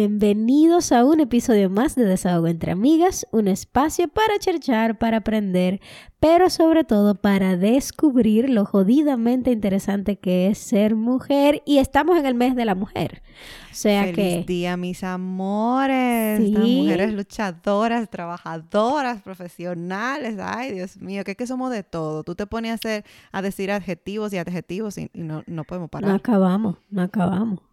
Bienvenidos a un episodio más de Desahogo entre Amigas, un espacio para cherchar, para aprender, pero sobre todo para descubrir lo jodidamente interesante que es ser mujer y estamos en el mes de la mujer. O sea Feliz que día, mis amores. Sí. mujeres luchadoras, trabajadoras, profesionales. Ay, Dios mío, que es que somos de todo. Tú te pones a, hacer, a decir adjetivos y adjetivos y, y no, no podemos no parar. acabamos, no acabamos.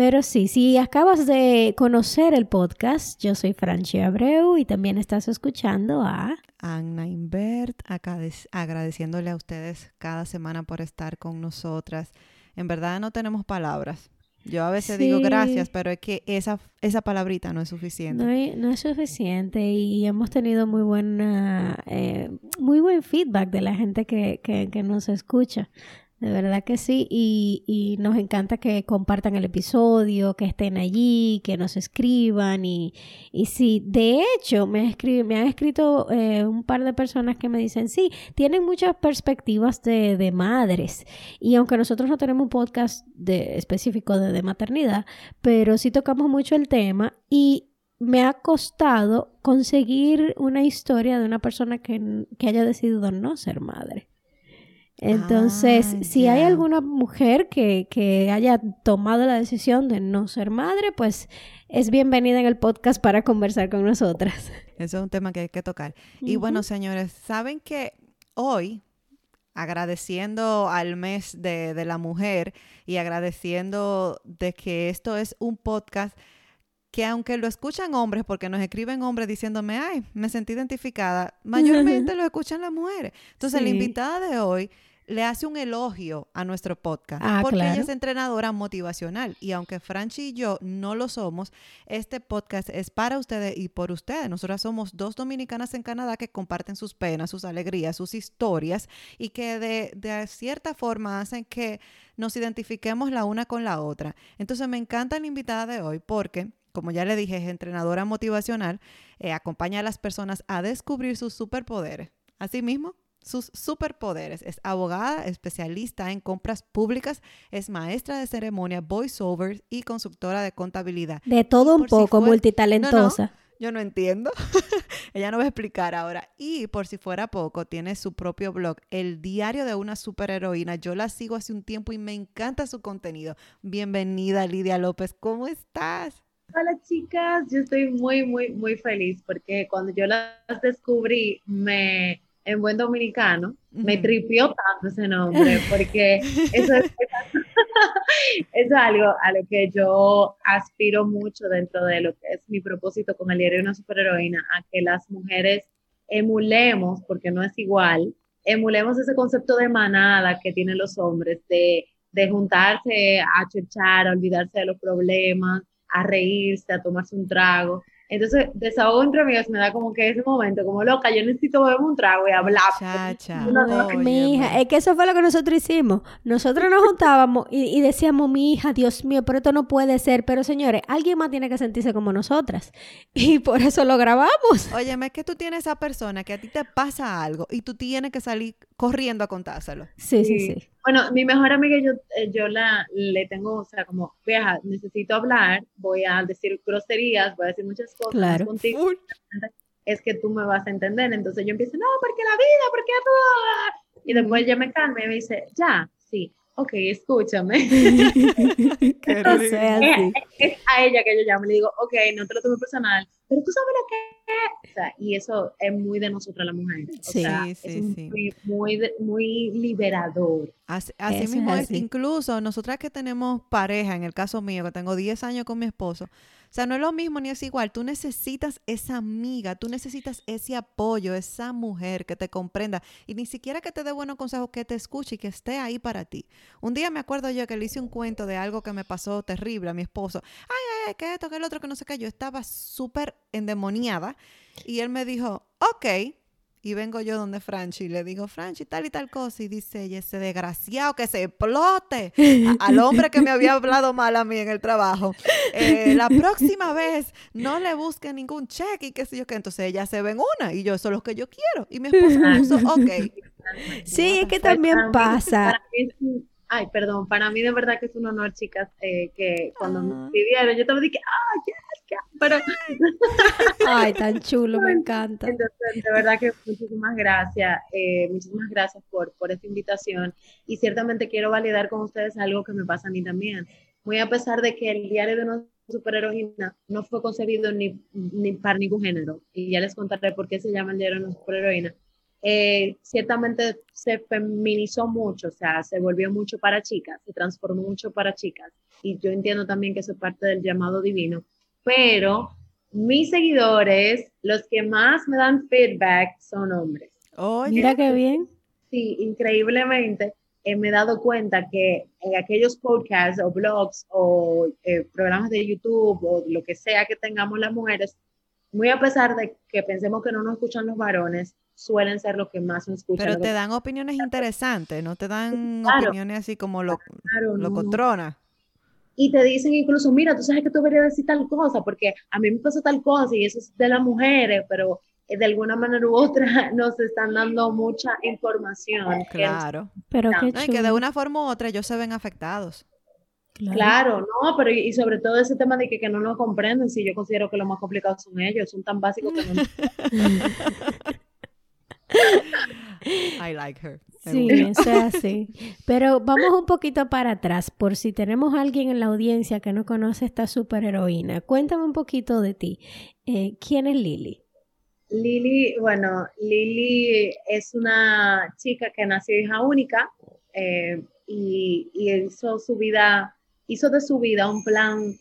Pero sí, si acabas de conocer el podcast, yo soy Franchi Abreu y también estás escuchando a... Anna Invert, agradeciéndole a ustedes cada semana por estar con nosotras. En verdad no tenemos palabras. Yo a veces digo gracias, pero es que esa, esa palabrita no es suficiente. No, es suficiente y hemos tenido muy buena, eh, muy buen feedback de la gente que, que, que nos escucha. De verdad que sí, y, y nos encanta que compartan el episodio, que estén allí, que nos escriban y, y sí, de hecho me, escri- me han escrito eh, un par de personas que me dicen, sí, tienen muchas perspectivas de, de madres y aunque nosotros no tenemos un podcast de, específico de, de maternidad, pero sí tocamos mucho el tema y me ha costado conseguir una historia de una persona que, que haya decidido no ser madre. Entonces, Ah, si hay alguna mujer que, que haya tomado la decisión de no ser madre, pues es bienvenida en el podcast para conversar con nosotras. Eso es un tema que hay que tocar. Y bueno, señores, saben que hoy, agradeciendo al mes de, de la mujer y agradeciendo de que esto es un podcast que aunque lo escuchan hombres, porque nos escriben hombres diciéndome, ay, me sentí identificada, mayormente lo escuchan las mujeres. Entonces, la invitada de hoy le hace un elogio a nuestro podcast, Ah, porque ella es entrenadora motivacional. Y aunque Franchi y yo no lo somos, este podcast es para ustedes y por ustedes. Nosotras somos dos dominicanas en Canadá que comparten sus penas, sus alegrías, sus historias y que de, de cierta forma hacen que nos identifiquemos la una con la otra. Entonces me encanta la invitada de hoy porque, como ya le dije, es entrenadora motivacional, eh, acompaña a las personas a descubrir sus superpoderes. Asimismo, sus superpoderes. Es abogada, especialista en compras públicas, es maestra de ceremonia, voiceovers y consultora de contabilidad. De todo un si poco, fue- multitalentosa. Yo no entiendo. Ella no va a explicar ahora. Y por si fuera poco, tiene su propio blog, El Diario de una Superheroína. Yo la sigo hace un tiempo y me encanta su contenido. Bienvenida, Lidia López. ¿Cómo estás? Hola chicas, yo estoy muy, muy, muy feliz porque cuando yo las descubrí, me, en buen dominicano, me tripió tanto ese nombre porque eso es, algo a lo que yo aspiro mucho dentro de lo que es mi propósito con el diario de una superheroína, a que las mujeres emulemos, porque no es igual, emulemos ese concepto de manada que tienen los hombres, de, de juntarse a chochar, a olvidarse de los problemas, a reírse, a tomarse un trago. Entonces, desahogo entre amigas me da como que ese momento, como loca, yo necesito beberme un trago y hablar. Chacha. No, no, óyeme. Mi hija, es que eso fue lo que nosotros hicimos. Nosotros nos juntábamos y, y decíamos, mi hija, Dios mío, pero esto no puede ser. Pero señores, alguien más tiene que sentirse como nosotras. Y por eso lo grabamos. Óyeme, es que tú tienes esa persona que a ti te pasa algo y tú tienes que salir corriendo a contárselo. Sí, sí, Sí. sí. Bueno, mi mejor amiga, yo, eh, yo la, le tengo, o sea, como, vieja, necesito hablar, voy a decir groserías, voy a decir muchas cosas Claro. contigo, es que tú me vas a entender. Entonces yo empiezo, no, porque la vida, porque tú... Y después ella me calma y me dice, ya, sí, ok, escúchame. Qué Entonces, así. es a ella que yo llamo y le digo, ok, no te lo tomes personal, pero tú sabes lo que es. O sea, y eso es muy de nosotras las mujeres. O Sí, sea, sí, es sí. muy, muy, muy liberador. Así, así es mismo es, así. incluso nosotras que tenemos pareja, en el caso mío, que tengo 10 años con mi esposo, sea, no es lo mismo ni es igual, tú necesitas esa amiga, tú necesitas ese apoyo, esa mujer que te comprenda. Y ni siquiera que te dé buenos consejos, que te escuche y que esté ahí para ti. Un día me acuerdo yo que le hice un cuento de algo que me pasó terrible a mi esposo, ay, ay, que esto, que el otro, que no sé qué, yo estaba súper endemoniada y él me dijo, ok, y vengo yo donde Franchi y le digo, Franchi, tal y tal cosa. Y dice ella, ese desgraciado que se explote al hombre que me había hablado mal a mí en el trabajo. Eh, la próxima vez no le busque ningún cheque y qué sé yo qué. Entonces ella se ve en una y yo, eso es lo que yo quiero. Y mi esposo puso, ok. Sí, es que también pasa. Ay, perdón, para mí de verdad que es un honor, chicas, eh, que cuando me escribieron, yo te dije, ah, pero... Ay, tan chulo, me encanta. Entonces, de verdad que muchísimas gracias, eh, muchísimas gracias por, por esta invitación y ciertamente quiero validar con ustedes algo que me pasa a mí también. Muy a pesar de que el diario de una superheroína no fue concebido ni, ni para ningún género, y ya les contaré por qué se llama el diario de una superheroína, eh, ciertamente se feminizó mucho, o sea, se volvió mucho para chicas, se transformó mucho para chicas. Y yo entiendo también que eso es parte del llamado divino. Pero mis seguidores, los que más me dan feedback son hombres. Mira qué bien. Sí, increíblemente eh, me he dado cuenta que en aquellos podcasts o blogs o eh, programas de YouTube o lo que sea que tengamos las mujeres, muy a pesar de que pensemos que no nos escuchan los varones, suelen ser los que más nos escuchan. Pero te dan opiniones interesantes, no te dan opiniones así como lo, lo controna. Y te dicen incluso, mira, tú sabes que tú deberías decir tal cosa, porque a mí me pasó tal cosa y eso es de las mujeres, pero eh, de alguna manera u otra nos están dando mucha información. Claro. pero qué y que de una forma u otra ellos se ven afectados. Claro. no, pero y, sobre todo ese tema de que, que, no nos comprenden, si yo considero que lo más complicado son ellos, son tan básicos que no. I like her. Sí, eso es así. Pero vamos un poquito para atrás, por si tenemos alguien en la audiencia que no conoce esta superheroína. Cuéntame un poquito de ti. Eh, ¿Quién es Lily? Lily, bueno, Lily es una chica que nació hija única eh, y, y, hizo su vida, hizo de su vida un plan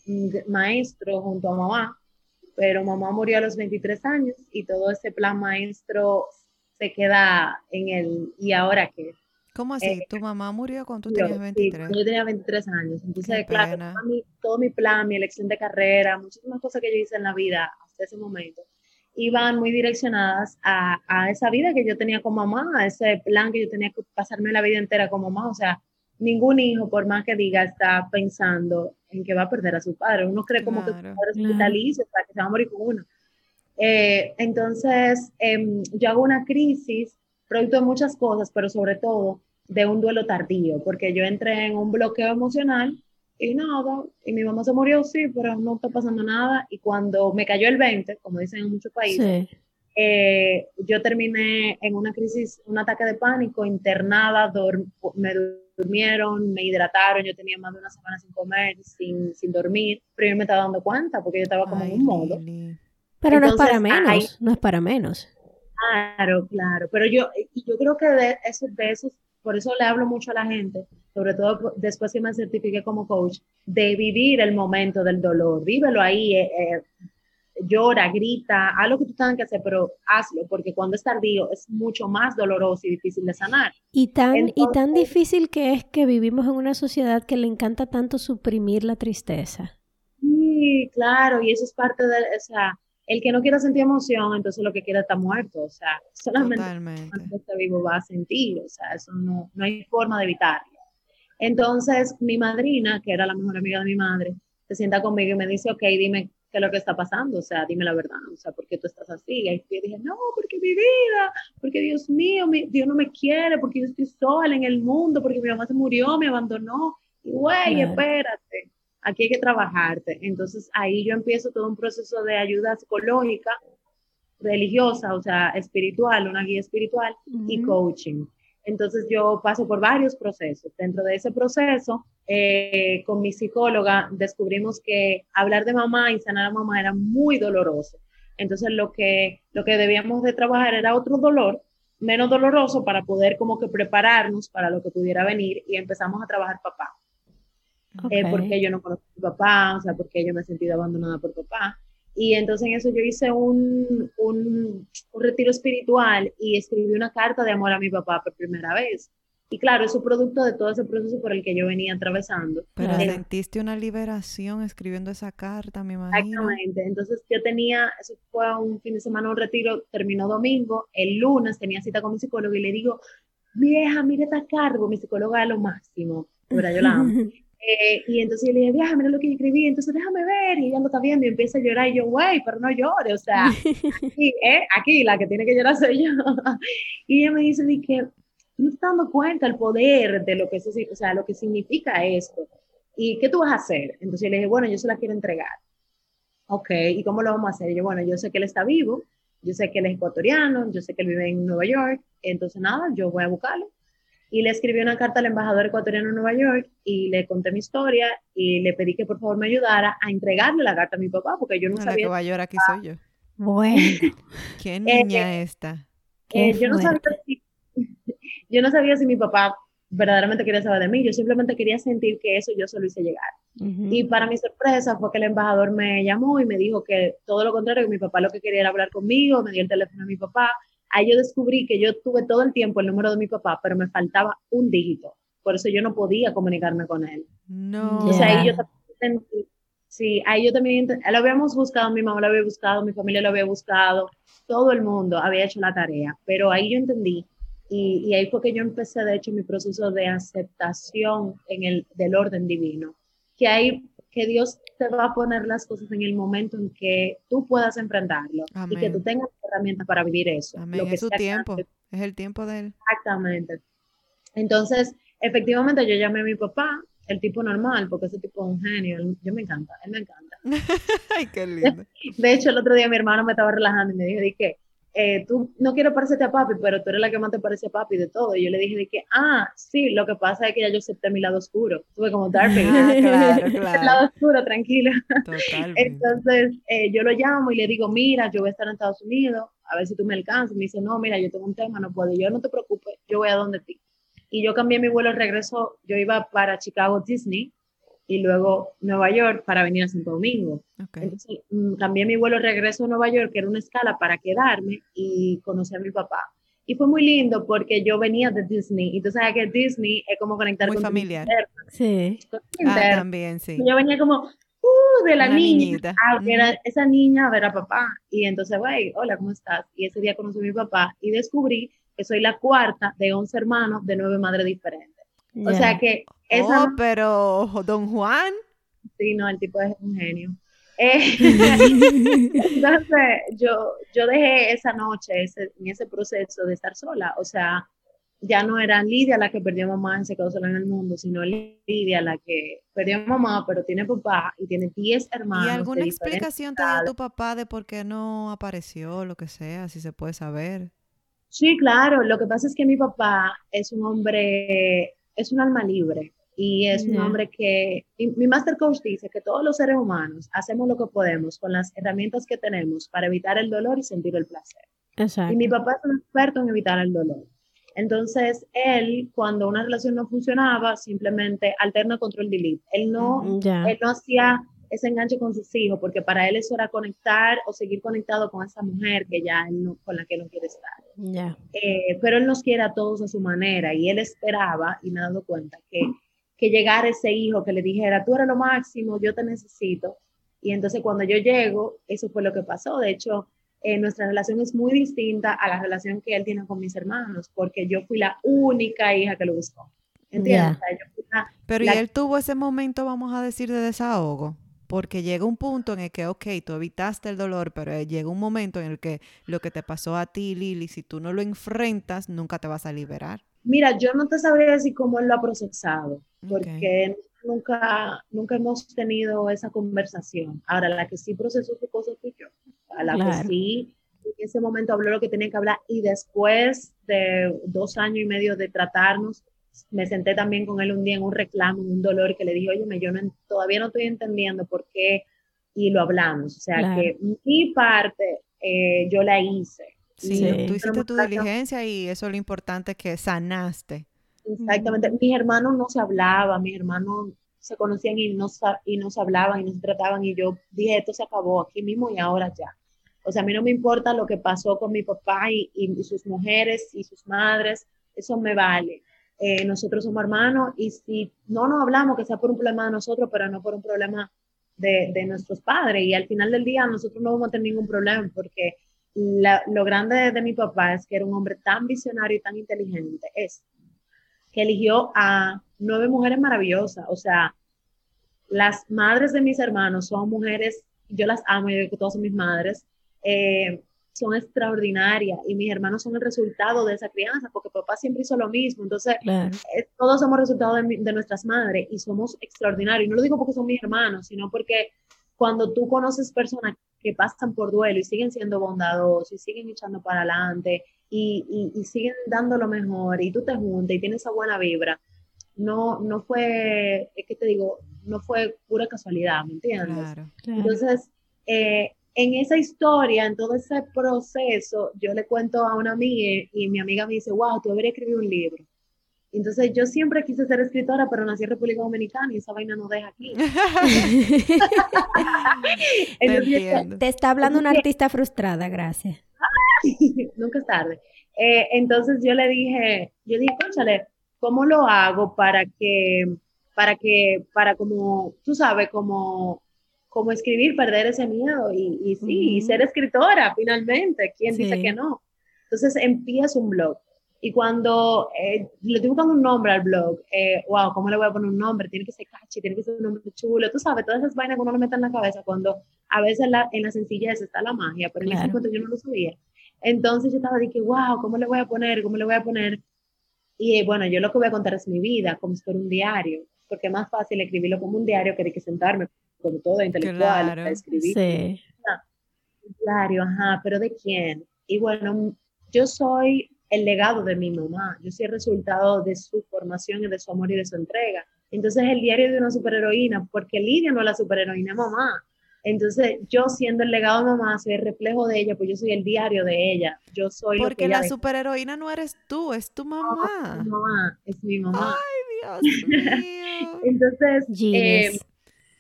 maestro junto a mamá, pero mamá murió a los 23 años y todo ese plan maestro se queda en el ¿y ahora qué? ¿Cómo así? Eh, ¿Tu mamá murió cuando tú tenías 23? Sí, yo tenía 23 años. Entonces, claro, todo mi, plan, mi elección de carrera, muchísimas cosas que yo hice en la vida hasta ese momento, iban muy direccionadas a, a, esa vida que yo tenía con mamá, a ese plan que yo tenía que pasarme la vida entera con mamá. O sea, ningún hijo, por más que diga, está pensando en que va a perder a su padre. Uno cree como que su padre es vitalicio, o sea, que se va a morir con uno. Eh, entonces, em, yo hago una crisis, producto de muchas cosas, pero sobre todo de un duelo tardío, porque yo entré en un bloqueo emocional y nada, y mi mamá se murió, sí, pero no está pasando nada. Y cuando me cayó el 20, como dicen en muchos países, eh, yo terminé en una crisis, un ataque de pánico, internada, me durmieron, me hidrataron, yo tenía más de una semana sin comer, sin, sin dormir, pero yo me estaba dando cuenta porque yo estaba como en un modo. Pero no es para menos, no es para menos. Claro, claro. Pero yo, yo creo que de eso, de esos, por eso le hablo mucho a la gente, sobre todo después que me certifique como coach, de vivir el momento del dolor. Vívelo ahí, eh, eh, llora, grita, haz lo que tú tengas que hacer, pero hazlo, porque cuando es tardío es mucho más doloroso y difícil de sanar. Y tan, y tan difícil que es que vivimos en una sociedad que le encanta tanto suprimir la tristeza. Sí, claro, y eso es parte de, o sea, el que no quiera sentir emoción, entonces lo que quiera está muerto, o sea, solamente cuando está vivo va a sentir, o sea, eso no, no hay forma de evitarlo. Entonces, mi madrina, que era la mejor amiga de mi madre, se sienta conmigo y me dice, ok, dime qué es lo que está pasando, o sea, dime la verdad, o sea, ¿por qué tú estás así? Y yo dije, no, porque mi vida, porque Dios mío, Dios no me quiere, porque yo estoy sola en el mundo, porque mi mamá se murió, me abandonó, y güey, espérate aquí hay que trabajarte. Entonces ahí yo empiezo todo un proceso de ayuda psicológica, religiosa, o sea, espiritual, una guía espiritual y coaching. Entonces yo paso por varios procesos. Dentro de ese proceso, eh, con mi psicóloga descubrimos que hablar de mamá y sanar a mamá era muy doloroso. Entonces lo que, lo que debíamos de trabajar era otro dolor, menos doloroso, para poder como que prepararnos para lo que pudiera venir y empezamos a trabajar papá. Eh, porque yo no conozco a mi papá, o sea, porque yo me he sentido abandonada por papá. Y entonces en eso yo hice un, un, un, retiro espiritual y escribí una carta de amor a mi papá por primera vez. Y claro, es un producto de todo ese proceso por el que yo venía atravesando. Pero Claro. sentiste una liberación escribiendo esa carta, me imagino. Exactamente. Entonces yo tenía, eso fue un fin de semana, un retiro, terminó domingo, el lunes tenía cita con mi psicólogo y le digo, vieja, mire esta cargo, mi psicóloga es lo máximo, verdad, yo la amo. Eh, y entonces yo le dije, vieja, mira lo que yo escribí, entonces déjame ver, y ella lo está viendo y empieza a llorar, y yo, güey, pero no llore, o sea, aquí, ¿eh? aquí la que tiene que llorar soy yo. y ella me dice, di que, tú no te estás dando cuenta el poder de lo que eso, o sea, lo que significa esto, y qué tú vas a hacer. Entonces yo le dije, bueno, yo se la quiero entregar. Ok, ¿y cómo lo vamos a hacer? Y yo, bueno, yo sé que él está vivo, yo sé que él es ecuatoriano, yo sé que él vive en Nueva York, entonces nada, yo voy a buscarlo. Y le escribí una carta al embajador ecuatoriano en Nueva York y le conté mi historia y le pedí que por favor me ayudara a entregarle la carta a mi papá porque yo no la que sabía, va a llorar aquí soy yo. Bueno, ¿Qué niña esta? qué eh, yo, no sabía si, yo no sabía si mi papá verdaderamente quería saber de mí, yo simplemente quería sentir que eso yo se lo hice llegar. Y para mi sorpresa fue que el embajador me llamó y me dijo que todo lo contrario, que mi papá lo que quería era hablar conmigo, me dio el teléfono de mi papá. Ahí yo descubrí que yo tuve todo el tiempo el número de mi papá, pero me faltaba un dígito. Por eso yo no podía comunicarme con él. No. Sea, ahí yo también, sí, ahí yo también, lo habíamos buscado, mi mamá lo había buscado, mi familia lo había buscado, todo el mundo había hecho la tarea, pero ahí yo entendí y, y ahí fue que yo empecé, de hecho, mi proceso de aceptación en el, del orden divino, que hay, que Dios te va a poner las cosas en el momento en que tú puedas enfrentarlo y que tú tengas herramientas para vivir eso. Amén. lo que Es su tiempo. Es el tiempo de él. Exactamente. Entonces, efectivamente, yo llamé a mi papá, el tipo normal, porque ese tipo es un genio, él- yo me encanta, él me encanta. Ay, qué lindo. De hecho, el otro día mi hermano me estaba relajando y me dijo, de que, eh, tú no quiero parecerte a papi, pero tú eres la que más te parece a papi de todo. Y yo le dije de que, ah, sí, lo que pasa es que ya yo acepté mi lado oscuro. Tuve como Dark Ah, claro, el claro. lado oscuro, tranquila. Totalmente. Entonces, eh, yo lo llamo y le digo, mira, yo voy a estar en Estados Unidos, a ver si tú me alcanzas. Me dice, no, mira, yo tengo un tema, no puedo. Y yo, no te preocupes, yo voy a donde ti. Y yo cambié mi vuelo de regreso, yo iba para Chicago Disney y luego Nueva York para venir a Santo Domingo. Ok. Entonces, mm, cambié mi vuelo regreso a Nueva York, que era una escala para quedarme y conocer a mi papá. Y fue muy lindo porque yo venía de Disney y tú sabes que Disney es como conectar Muy con tu familiar. interno, Sí. con tu Ah, también, sí. Yo venía como, uh, de la Una niña. niñita. Ah, que era esa niña a ver a papá. Y entonces, güey, hola, ¿cómo estás? Y ese día conocí a mi papá y descubrí que soy la cuarta de 11 hermanos de nueve madres diferentes. O Ya. sea que esa Oh, pero don Juan. Sí, no, el tipo es un genio. Eh, entonces, yo, yo dejé esa noche ese, en ese proceso de estar sola. O sea, ya no era Lidia la que perdió a mamá y se quedó sola en el mundo, sino Lidia la que perdió a mamá, pero tiene papá y tiene 10 hermanos. ¿Y alguna explicación te dio tu papá de por qué no apareció, lo que sea, si se puede saber? Sí, claro. Lo que pasa es que mi papá es un hombre, es un alma libre y es un hombre que, mi, master coach dice que todos los seres humanos hacemos lo que podemos con las herramientas que tenemos para evitar el dolor y sentir el placer. Exacto. Y mi papá es un experto en evitar el dolor. Entonces, él, cuando una relación no funcionaba, simplemente alterna control delete. Él no, Ya. él no hacía ese enganche con sus hijos, porque para él eso era conectar o seguir conectado con esa mujer que ya él no, con la que no quiere estar. Ya. Eh, pero él nos quiere a todos a su manera y él esperaba, y me he dado cuenta, que, que llegara ese hijo que le dijera, tú eres lo máximo, yo te necesito. Y entonces cuando yo llego, eso fue lo que pasó. De hecho, eh, nuestra relación es muy distinta a la relación que él tiene con mis hermanos, porque yo fui la única hija que lo buscó. ¿Entiendes? Ya. O sea, yo fui la- Pero La- y él tuvo ese momento, vamos a decir, de desahogo. Porque llega un punto en el que, ok, tú evitaste el dolor, pero eh, llega un momento en el que lo que te pasó a ti, Lili, si tú no lo enfrentas, nunca te vas a liberar. Mira, yo no te sabría decir cómo él lo ha procesado, porque nunca, nunca hemos tenido esa conversación. Ahora, la que sí procesó su cosa fui yo. A la que sí, en ese momento habló lo que tenía que hablar y después de dos años y medio de tratarnos, me senté también con él un día en un reclamo, en un dolor, que le dije, oye, yo no todavía no estoy entendiendo por qué, y lo hablamos. O sea, Claro. que mi parte eh, yo la hice. Sí, Sí. tú hiciste tu diligencia y eso es lo importante que sanaste. Exactamente. Mis hermanos no se hablaban, mis hermanos se conocían y no, y no se hablaban y no se trataban y yo dije, esto se acabó aquí mismo y ahora ya. O sea, a mí no me importa lo que pasó con mi papá y, y sus mujeres y sus madres, eso me vale. eh, nosotros somos hermanos y si no nos hablamos, que sea por un problema de nosotros, pero no por un problema de, de nuestros padres. Y al final del día nosotros no vamos a tener ningún problema porque lo grande de, mi papá es que era un hombre tan visionario y tan inteligente, es que eligió a nueve mujeres maravillosas. O sea, las madres de mis hermanos son mujeres, yo las amo, yo digo que todas son mis madres, eh, son extraordinarias y mis hermanos son el resultado de esa crianza, porque papá siempre hizo lo mismo. Entonces, eh, todos somos resultado de, de, nuestras madres y somos extraordinarios. Y no lo digo porque son mis hermanos, sino porque cuando tú conoces personas que pasan por duelo y siguen siendo bondadosos y siguen echando para adelante y, y, siguen dando lo mejor y tú te juntas y tienes esa buena vibra, no, no fue, es que te digo, no fue pura casualidad, ¿me entiendes? Claro, Entonces, eh, en esa historia, en todo ese proceso, yo le cuento a una amiga y mi amiga me dice, wow, tú deberías escribir un libro. Entonces yo siempre quise ser escritora, pero nací en República Dominicana y esa vaina no deja aquí. te, está hablando una artista frustrada, gracias. Nunca es tarde. Eh, entonces yo le dije, yo dije, conchale, ¿cómo lo hago para que, para que, para como, tú sabes, como, como escribir, perder ese miedo y, y sí, ser escritora finalmente, ¿quién dice que no? Entonces empiezo un blog y cuando eh, le estoy buscando un nombre al blog, eh, wow, ¿cómo le voy a poner un nombre? Tiene que ser catchy, tiene que ser un nombre chulo. Tú sabes, todas esas vainas que uno le mete en la cabeza cuando a veces la, en la sencillez está la magia, pero en ese momento yo no lo sabía. Entonces yo estaba de que, wow, ¿cómo le voy a poner? ¿Cómo le voy a poner? Y bueno, yo lo que voy a contar es mi vida, como si fuera un diario, porque es más fácil escribirlo como un diario que de que sentarme como todo intelectual claro, a escribir. Sí. un diario, ajá, pero ¿de quién? Y bueno, yo soy el legado de mi mamá. Yo soy el resultado de su formación y de su amor y de su entrega. Entonces, el diario de una superheroína, porque Lidia no es la superheroína, es mamá. Entonces, yo siendo el legado de mamá, soy el reflejo de ella, pues yo soy el diario de ella. Yo soy Porque la superheroína no eres tú, es tu mamá. es mi mamá, es mi mamá. Ay, Dios mío. Entonces, eh,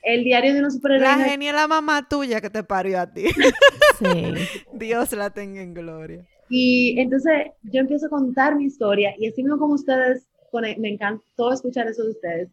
el diario de una superheroína. La genia la mamá tuya que te parió a ti. sí. Dios la tenga en gloria. Y entonces yo empiezo a contar mi historia y así mismo como ustedes, me encantó escuchar eso de ustedes,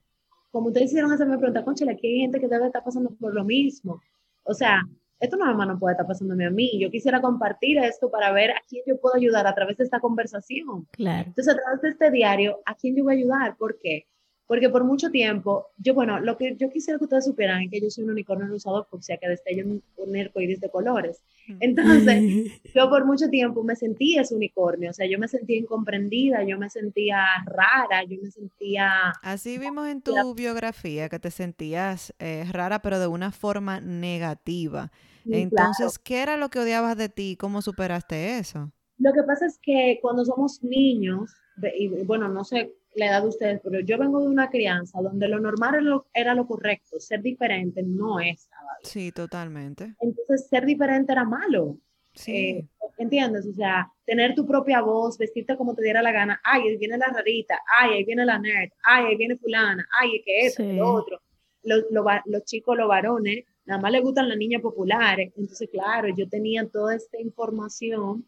como ustedes hicieron hacerme pregunta, conchale, aquí hay gente que debe estar pasando por lo mismo. O sea, esto no, no puede estar pasándome a mí. Yo quisiera compartir esto para ver a quién yo puedo ayudar a través de esta conversación. Claro. Entonces, a través de este diario, ¿a quién yo voy a ayudar? ¿Por qué? Porque por mucho tiempo, yo, bueno, lo que yo quisiera que ustedes supieran es que yo soy un unicornio usado sea que destella un, un iris de colores. Entonces, yo por mucho tiempo me sentía ese unicornio, o sea, yo me sentía incomprendida, yo me sentía rara, yo me sentía... Así vimos en tu biografía que te sentías eh, rara, pero de una forma negativa. Entonces, ¿qué era lo que odiabas de ti? ¿Cómo superaste eso? Lo que pasa es que cuando somos niños, y bueno, no sé la edad de ustedes, pero yo vengo de una crianza donde lo normal era lo, correcto, ser diferente no es Sí, totalmente. Entonces, ser diferente era malo. Sí. Eh, ¿Entiendes? O sea, tener tu propia voz, vestirte como te diera la gana. Ay, ahí viene la rarita. Ay, ahí viene la nerd. Ay, ahí viene fulana. Ay, que eso, lo otro. Los, los chicos, los varones, nada más les gustan las niñas populares. Entonces, claro, yo tenía toda esta información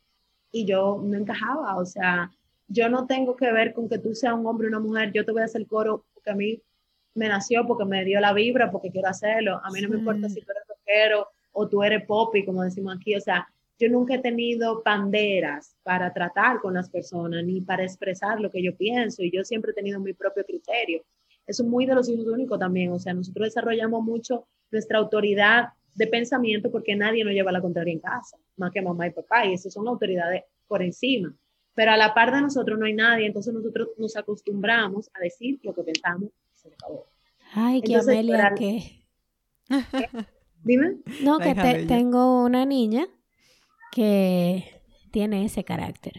y yo no encajaba. O sea, yo no tengo que ver con que tú seas un hombre o una mujer, yo te voy a hacer coro porque a mí me nació, porque me dio la vibra, porque quiero hacerlo. A mí no me importa si tú eres rockero o tú eres poppy, como decimos aquí. O sea, yo nunca he tenido banderas para tratar con las personas ni para expresar lo que yo pienso y yo siempre he tenido mi propio criterio. Eso es muy de los hijos únicos también. O sea, nosotros desarrollamos mucho nuestra autoridad de pensamiento porque nadie nos lleva la contraria en casa, más que mamá y papá, y esas son autoridades por encima pero a la par de nosotros no hay nadie, entonces nosotros nos acostumbramos a decir lo que pensamos y se acabó. Ay, qué Amelia, ¿qué? Dime. No, que tengo una niña que tiene ese carácter.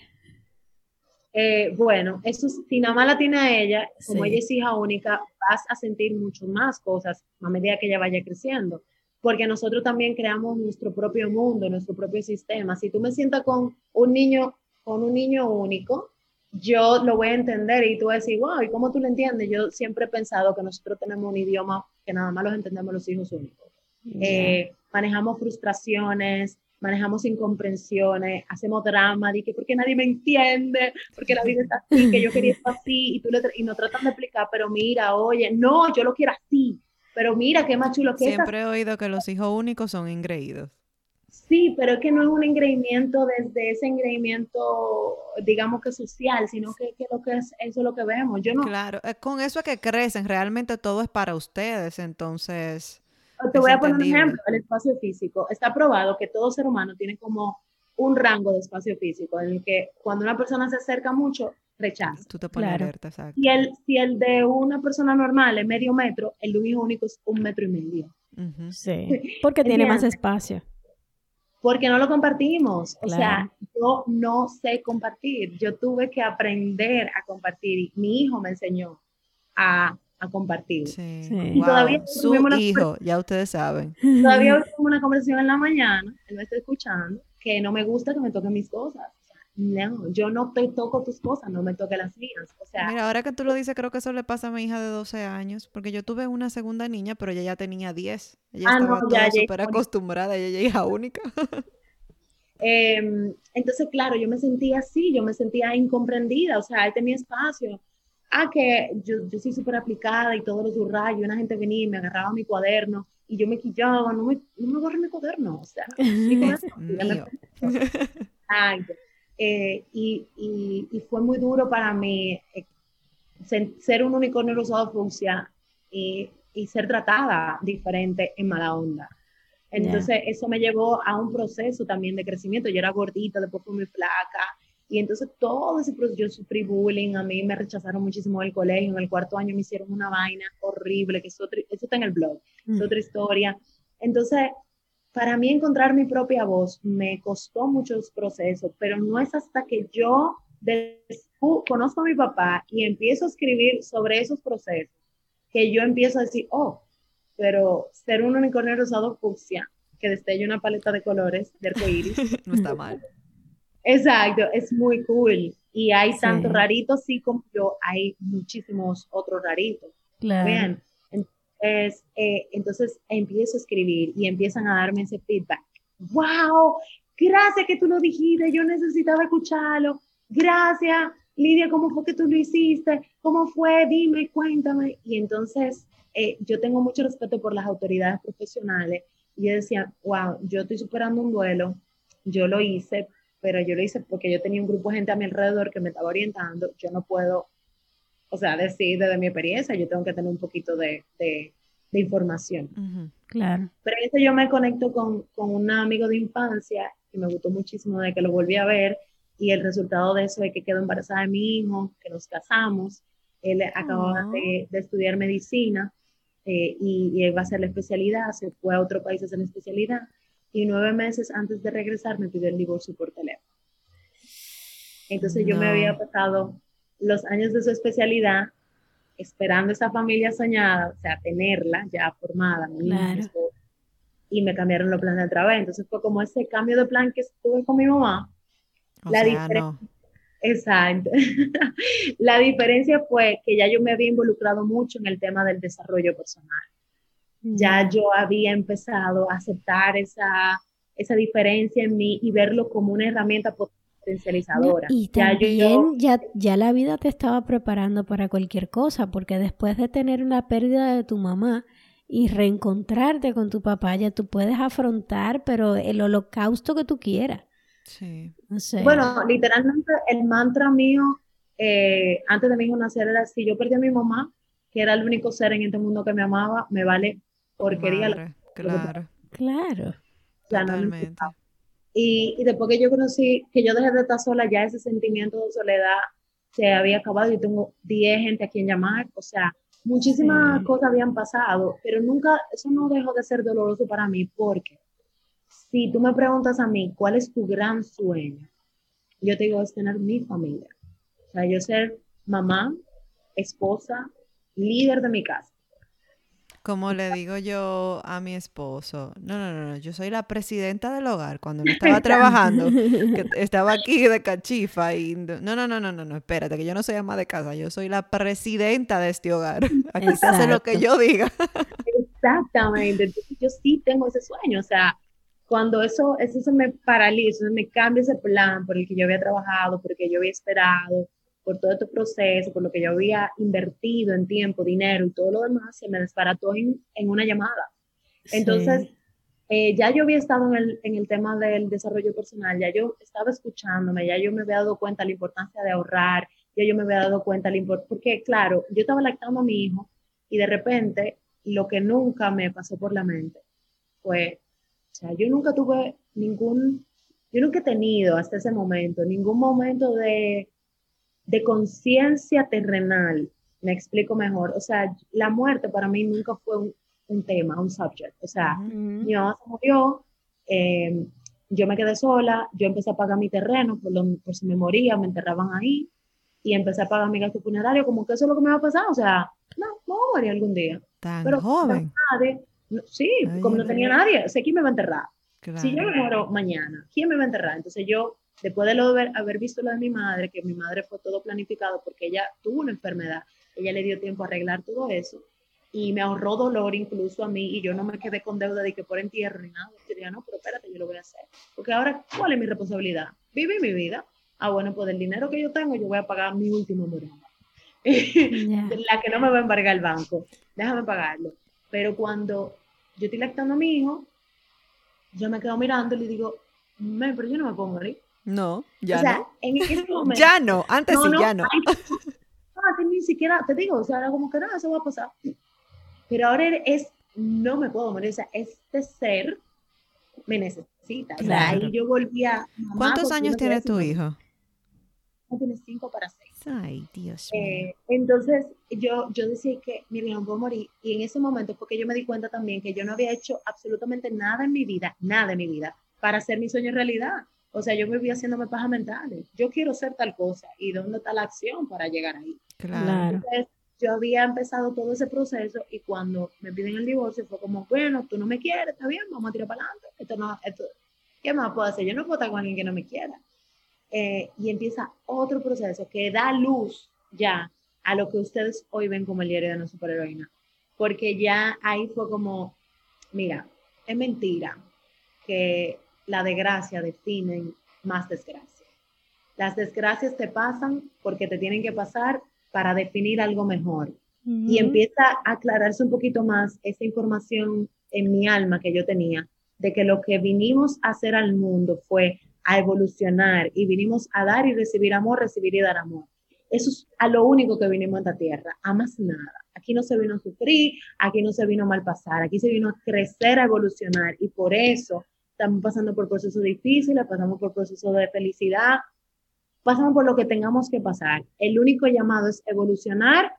Eh, bueno, eso si nada más la tiene a ella, como ella es hija única, vas a sentir mucho más cosas a medida que ella vaya creciendo, porque nosotros también creamos nuestro propio mundo, nuestro propio sistema. Si tú me sientas con un niño con un niño único, yo lo voy a entender y tú vas a decir, wow, ¿y cómo tú lo entiendes? Yo siempre he pensado que nosotros tenemos un idioma que nada más los entendemos los hijos únicos. Eh, manejamos frustraciones, manejamos incomprensiones, hacemos drama, de que porque nadie me entiende, porque la vida está así, que yo quería esto así, y, tú le, y nos tratan de explicar, pero mira, oye, no, yo lo quiero así, pero mira, qué más chulo que Siempre he oído que los hijos únicos son engreídos. Sí, pero es que no es un engreimiento desde ese engreimiento, digamos que social, sino que, que lo que es, eso es lo que vemos. Yo no. Claro, con eso es que crecen, realmente todo es para ustedes, entonces. Te voy a poner un ejemplo, el espacio físico. Está probado que todo ser humano tiene como un rango de espacio físico en el que cuando una persona se acerca mucho, rechaza. Tú te pones alerta, exacto. Y el, si el de una persona normal es medio metro, el de un hijo único es un metro y medio. Sí, porque tiene más espacio. Porque no lo compartimos. O sea, yo no sé compartir. Yo tuve que aprender a compartir. Y mi hijo me enseñó a, a compartir. Sí. Y todavía Su hijo, ya ustedes saben. Todavía tengo una conversación en la mañana, él me está escuchando, que no me gusta que me toquen mis cosas no, yo no te toco tus cosas, no me toque las mías. O sea, Mira, ahora que tú lo dices, creo que eso le pasa a mi hija de 12 años, porque yo tuve una segunda niña, pero ella ya tenía 10. Ella ah, estaba no, súper acostumbrada, ella es hija única. Em, entonces, claro, yo me sentía así, yo me sentía incomprendida, o sea, él tenía espacio. Ah, que yo, yo soy súper aplicada y todos los subrayos, una gente venía y me agarraba mi cuaderno y yo me quillaba, no me, no me mi cuaderno, o sea, mi cuaderno, Ay, eh, y, y, fue muy duro para mí eh, ser un unicornio rosado fucsia y, y, ser tratada diferente en mala onda. Entonces eso me llevó a un proceso también de crecimiento. Yo era gordita, después fui muy flaca. Y entonces todo ese proceso, yo sufrí bullying, a mí me rechazaron muchísimo del colegio, en el cuarto año me hicieron una vaina horrible, que eso está en el blog, es mm. otra historia. Entonces, para mí encontrar mi propia voz me costó muchos procesos, pero no es hasta que yo conozco a mi papá y empiezo a escribir sobre esos procesos que yo empiezo a decir, oh, pero ser un unicornio rosado fucsia que destella una paleta de colores de arcoíris. no está mal. Exacto, es muy cool. Y hay tantos raritos, sí como yo, hay muchísimos otros raritos. Claro. Vean, eh, entonces empiezo a escribir y empiezan a darme ese feedback. ¡Wow! Gracias que tú lo dijiste, yo necesitaba escucharlo. Gracias, Lidia, ¿cómo fue que tú lo hiciste? ¿Cómo fue? Dime, cuéntame. Y entonces eh, yo tengo mucho respeto por las autoridades profesionales. Y yo decía, wow, yo estoy superando un duelo, yo lo hice, pero yo lo hice porque yo tenía un grupo de gente a mi alrededor que me estaba orientando. Yo no puedo o sea, decir desde mi experiencia, yo tengo que tener un poquito de, de, información. Claro. Pero eso yo me conecto con, con un amigo de infancia que me gustó muchísimo de que lo volví a ver y el resultado de eso es que quedó embarazada de mi hijo, que nos casamos. Él acababa ah. de, de, estudiar medicina eh, y, y, él va a hacer la especialidad, se fue a otro país a hacer la especialidad y nueve meses antes de regresar me pidió el divorcio por teléfono. Entonces yo me había pasado los años de su especialidad esperando esa familia soñada, o sea, tenerla ya formada, y me cambiaron los planes otra vez. Entonces fue como ese cambio de plan que estuve con mi mamá. la diferencia. Exacto. la diferencia fue que ya yo me había involucrado mucho en el tema del desarrollo personal. Ya mm. yo había empezado a aceptar esa, esa diferencia en mí y verlo como una herramienta potencializadora. Y también ya, ya, la vida te estaba preparando para cualquier cosa, porque después de tener una pérdida de tu mamá y reencontrarte con tu papá, ya tú puedes afrontar, pero el holocausto que tú quieras. Sí. Bueno, literalmente el mantra mío eh, antes de mi hijo nacer era, si yo perdí a mi mamá, que era el único ser en este mundo que me amaba, me vale porquería. claro. Claro. Totalmente. Y, después que yo conocí, que yo dejé de estar sola, ya ese sentimiento de soledad se había acabado. Yo tengo 10 gente a quien llamar, o sea, muchísimas cosas habían pasado, pero nunca, eso no dejó de ser doloroso para mí, porque si tú me preguntas a mí, ¿cuál es tu gran sueño? Yo te digo, es tener mi familia. O sea, yo ser mamá, esposa, líder de mi casa. Como le digo yo a mi esposo, no, no, no, yo soy la presidenta del hogar. Cuando no estaba trabajando, que estaba aquí de cachifa y no, no, no, no, no, no, espérate, que yo no soy ama de casa, yo soy la presidenta de este hogar. Aquí se hace lo que yo diga. Exactamente, yo sí tengo ese sueño, o sea, cuando eso, eso se me paraliza, me cambia ese plan por el que yo había trabajado, por el que yo había esperado, por todo este proceso, por lo que yo había invertido en tiempo, dinero y todo lo demás, se me desbarató en, en una llamada. Entonces, eh, ya yo había estado en el, en el tema del desarrollo personal, ya yo estaba escuchándome, ya yo me había dado cuenta de la importancia de ahorrar, ya yo me había dado cuenta, porque claro, yo estaba lactando a mi hijo y de repente lo que nunca me pasó por la mente fue, o sea, yo nunca tuve ningún, yo nunca he tenido hasta ese momento ningún momento de, de conciencia terrenal, me explico mejor, o sea, la muerte para mí nunca fue un, un tema, un subject, o sea, mi mamá se murió, eh, yo me quedé sola, yo empecé a pagar mi terreno por, por si me moría, me enterraban ahí, y empecé a pagar mi gasto funerario, como que eso es lo que me va a pasar, o sea, no, no morir algún día. Tan Pero joven. sí, como no tenía nadie, sé quién me va a enterrar. Si yo me muero mañana, ¿quién me va a enterrar? Entonces yo, después de lo haber, haber visto lo de mi madre, que mi madre fue todo planificado porque ella tuvo una enfermedad, ella le dio tiempo a arreglar todo eso y me ahorró dolor incluso a mí y yo no me quedé con deuda de que por entierro ni nada. Yo dije, no, pero espérate, yo lo voy a hacer. Porque ahora, ¿cuál es mi responsabilidad? Vive mi vida ah, bueno, pues el dinero que yo tengo, yo voy a pagar mi último morada. La que no me va a embargar el banco, déjame pagarlo. Pero cuando yo estoy lactando a mi hijo, yo me quedo mirando y le digo, pero yo no me puedo morir. No, ya o sea, no. En ese momento, ya no, antes sí, ya no. no, ni siquiera, te digo, o sea, era como que nada, eso va a pasar. Pero ahora es, no me puedo morir, o sea, este ser me necesita. O sea, ahí yo volví a... ¿Cuántos años tiene tu hijo? tiene cinco para seis. Ay, Dios eh, mío. entonces, yo, yo decía que mi no puedo morir. Y en ese momento porque yo me di cuenta también que yo no había hecho absolutamente nada en mi vida, nada en mi vida, para hacer mi sueño realidad. O sea, yo me vi haciéndome pajas mentales. Yo quiero ser tal cosa. ¿Y dónde está la acción para llegar ahí? Claro. Entonces, yo había empezado todo ese proceso y cuando me piden el divorcio fue como, bueno, tú no me quieres, está bien, vamos a tirar para adelante. Esto no, esto, ¿Qué más puedo hacer? Yo no puedo estar con alguien que no me quiera. Eh, y empieza otro proceso que da luz ya a lo que ustedes hoy ven como el diario de una superheroína. Porque ya ahí fue como, mira, es mentira que la desgracia definen más desgracia. Las desgracias te pasan porque te tienen que pasar para definir algo mejor. Y empieza a aclararse un poquito más esa información en mi alma que yo tenía, de que lo que vinimos a hacer al mundo fue a evolucionar y vinimos a dar y recibir amor, recibir y dar amor. Eso es a lo único que vinimos a esta tierra, a más nada. Aquí no se vino a sufrir, aquí no se vino a mal pasar, aquí se vino a crecer, a evolucionar y por eso estamos pasando por procesos difíciles, pasamos por procesos de felicidad, pasamos por lo que tengamos que pasar. El único llamado es evolucionar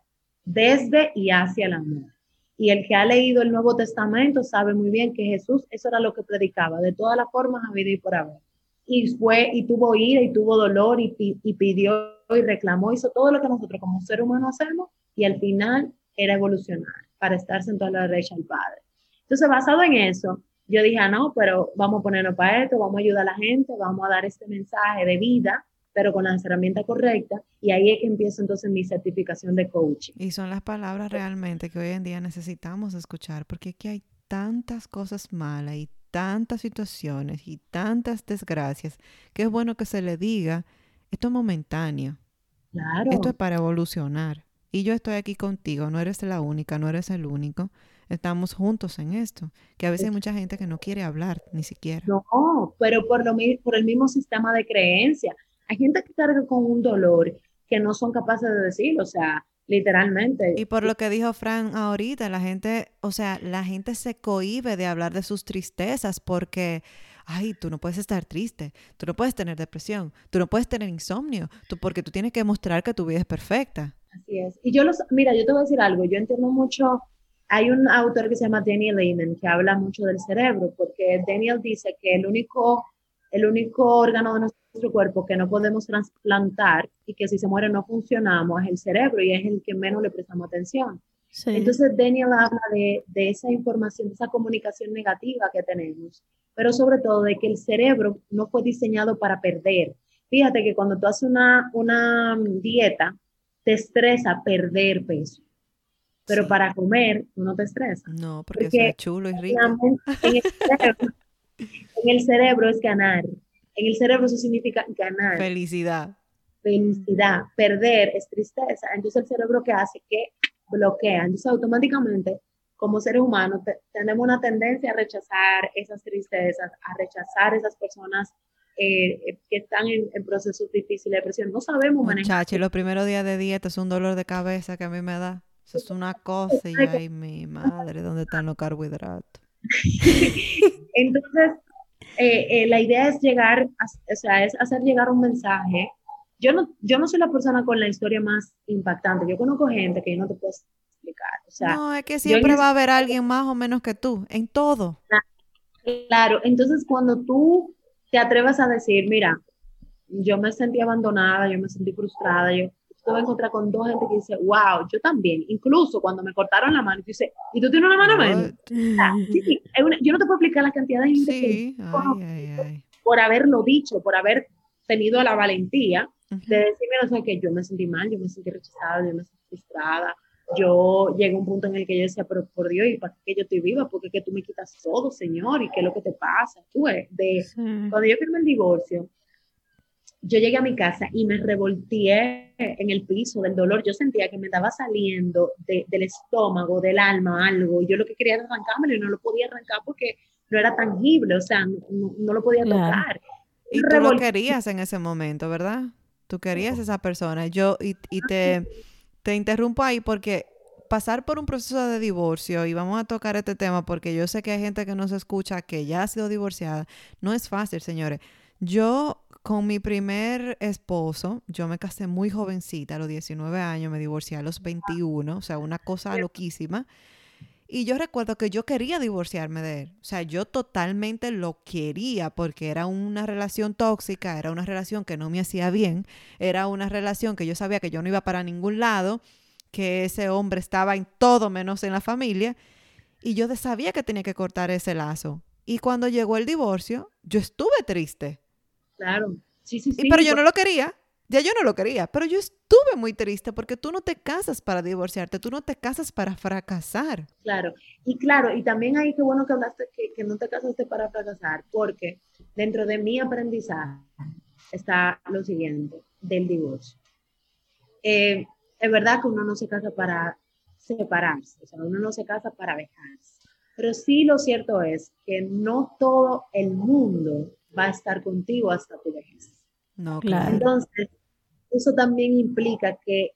desde y hacia el amor. Y el que ha leído el Nuevo Testamento sabe muy bien que Jesús eso era lo que predicaba, de todas las formas a y por haber y fue y tuvo ira y tuvo dolor y, y, pidió y reclamó, hizo todo lo que nosotros como ser humano hacemos y al final era evolucionar para estar sentado a la derecha del Padre. Entonces, basado en eso, yo dije, ah, no, pero vamos a ponernos para esto, vamos a ayudar a la gente, vamos a dar este mensaje de vida, pero con la herramientas correctas, y ahí es que empiezo entonces mi certificación de coaching. Y son las palabras realmente que hoy en día necesitamos escuchar, porque aquí hay tantas cosas malas y tantas situaciones y tantas desgracias que es bueno que se le diga, esto es momentáneo. Claro. Esto es para evolucionar. Y yo estoy aquí contigo, no eres la única, no eres el único. Estamos juntos en esto, que a veces hay mucha gente que no quiere hablar ni siquiera. No, pero por, lo, por el mismo sistema de creencia. Hay gente que carga con un dolor que no son capaces de decir, o sea, literalmente. Y por lo que dijo Fran ahorita, la gente, o sea, la gente se cohíbe de hablar de sus tristezas porque, ay, tú no puedes estar triste, tú no puedes tener depresión, tú no puedes tener insomnio, tú, porque tú tienes que mostrar que tu vida es perfecta. Así es. Y yo los, mira, yo te voy a decir algo, yo entiendo mucho, hay un autor que se llama Daniel Lehman que habla mucho del cerebro, porque Daniel dice que el único, el único órgano de nuestro cuerpo que no podemos trasplantar y que si se muere no funcionamos es el cerebro y es el que menos le prestamos atención. Entonces Daniel habla de, de, esa información, de esa comunicación negativa que tenemos, pero sobre todo de que el cerebro no fue diseñado para perder. Fíjate que cuando tú haces una, una dieta, te estresa perder peso, pero para comer tú no te estresas. No, porque, es chulo y rico. En el, cerebro, En el cerebro es ganar. En el cerebro eso significa ganar. Felicidad. Felicidad. Perder es tristeza. Entonces el cerebro que hace que bloquea. Entonces automáticamente, como seres humanos, tenemos una tendencia a rechazar esas tristezas, a rechazar esas personas eh, que están en, procesos difíciles de depresión. No sabemos manejar. Muchachos, los primeros días de dieta es un dolor de cabeza que a mí me da. Eso es una cosa y ay, mi madre, ¿dónde están los carbohidratos? Entonces, eh, eh, la idea es llegar, o sea, es hacer llegar un mensaje. Yo no, yo no soy la persona con la historia más impactante. Yo conozco gente que yo no te puedo explicar. O sea, no, es que siempre va a haber alguien más o menos que tú, en todo. Claro, entonces cuando tú te atrevas a decir, mira, yo me sentí abandonada, yo me sentí frustrada, yo estuve a encontrar con dos gente que dice, wow, yo también, incluso cuando me cortaron la mano, y dice, ¿y tú tienes una mano menos? yo no te puedo explicar la cantidad de gente que por haberlo dicho, por haber tenido la valentía de decirme, no sé, que yo me sentí mal, yo me sentí rechazada, yo me sentí frustrada, yo llegué a un punto en el que yo decía, pero por Dios, ¿y para qué yo estoy viva? Porque que tú me quitas todo, Señor, ¿y qué es lo que te pasa? Tú, de, Cuando yo firmé el divorcio, yo llegué a mi casa y me revolteé en el piso del dolor. Yo sentía que me estaba saliendo del estómago, del alma, algo. Yo lo que quería era arrancármelo y no lo podía arrancar porque no era tangible, o sea, no, lo podía tocar. Y tú lo querías en ese momento, ¿verdad? Tú querías esa persona. Yo, y, y te te interrumpo ahí porque pasar por un proceso de divorcio, y vamos a tocar este tema porque yo sé que hay gente que nos escucha que ya ha sido divorciada, no es fácil, señores. Yo con mi primer esposo, yo me casé muy jovencita, a los 19 años, me divorcié a los 21, o sea, una cosa loquísima. Y yo recuerdo que yo quería divorciarme de él. O sea, yo totalmente lo quería porque era una relación tóxica, era una relación que no me hacía bien, era una relación que yo sabía que yo no iba para ningún lado, que ese hombre estaba en todo menos en la familia. Y yo sabía que tenía que cortar ese lazo. Y cuando llegó el divorcio, yo estuve triste. Claro. Sí, sí, sí. pero yo no lo quería. Ya yo no lo quería, pero yo estuve muy triste porque tú no te casas para divorciarte, tú no te casas para fracasar. Claro, y claro, y también ahí qué bueno que hablaste que, que no te casaste para fracasar, porque dentro de mi aprendizaje está lo siguiente del divorcio. Eh, es verdad que uno no se casa para separarse, o sea, uno no se casa para dejarse. Pero sí lo cierto es que no todo el mundo va a estar contigo hasta tu vejez. No, claro. Entonces, eso también implica que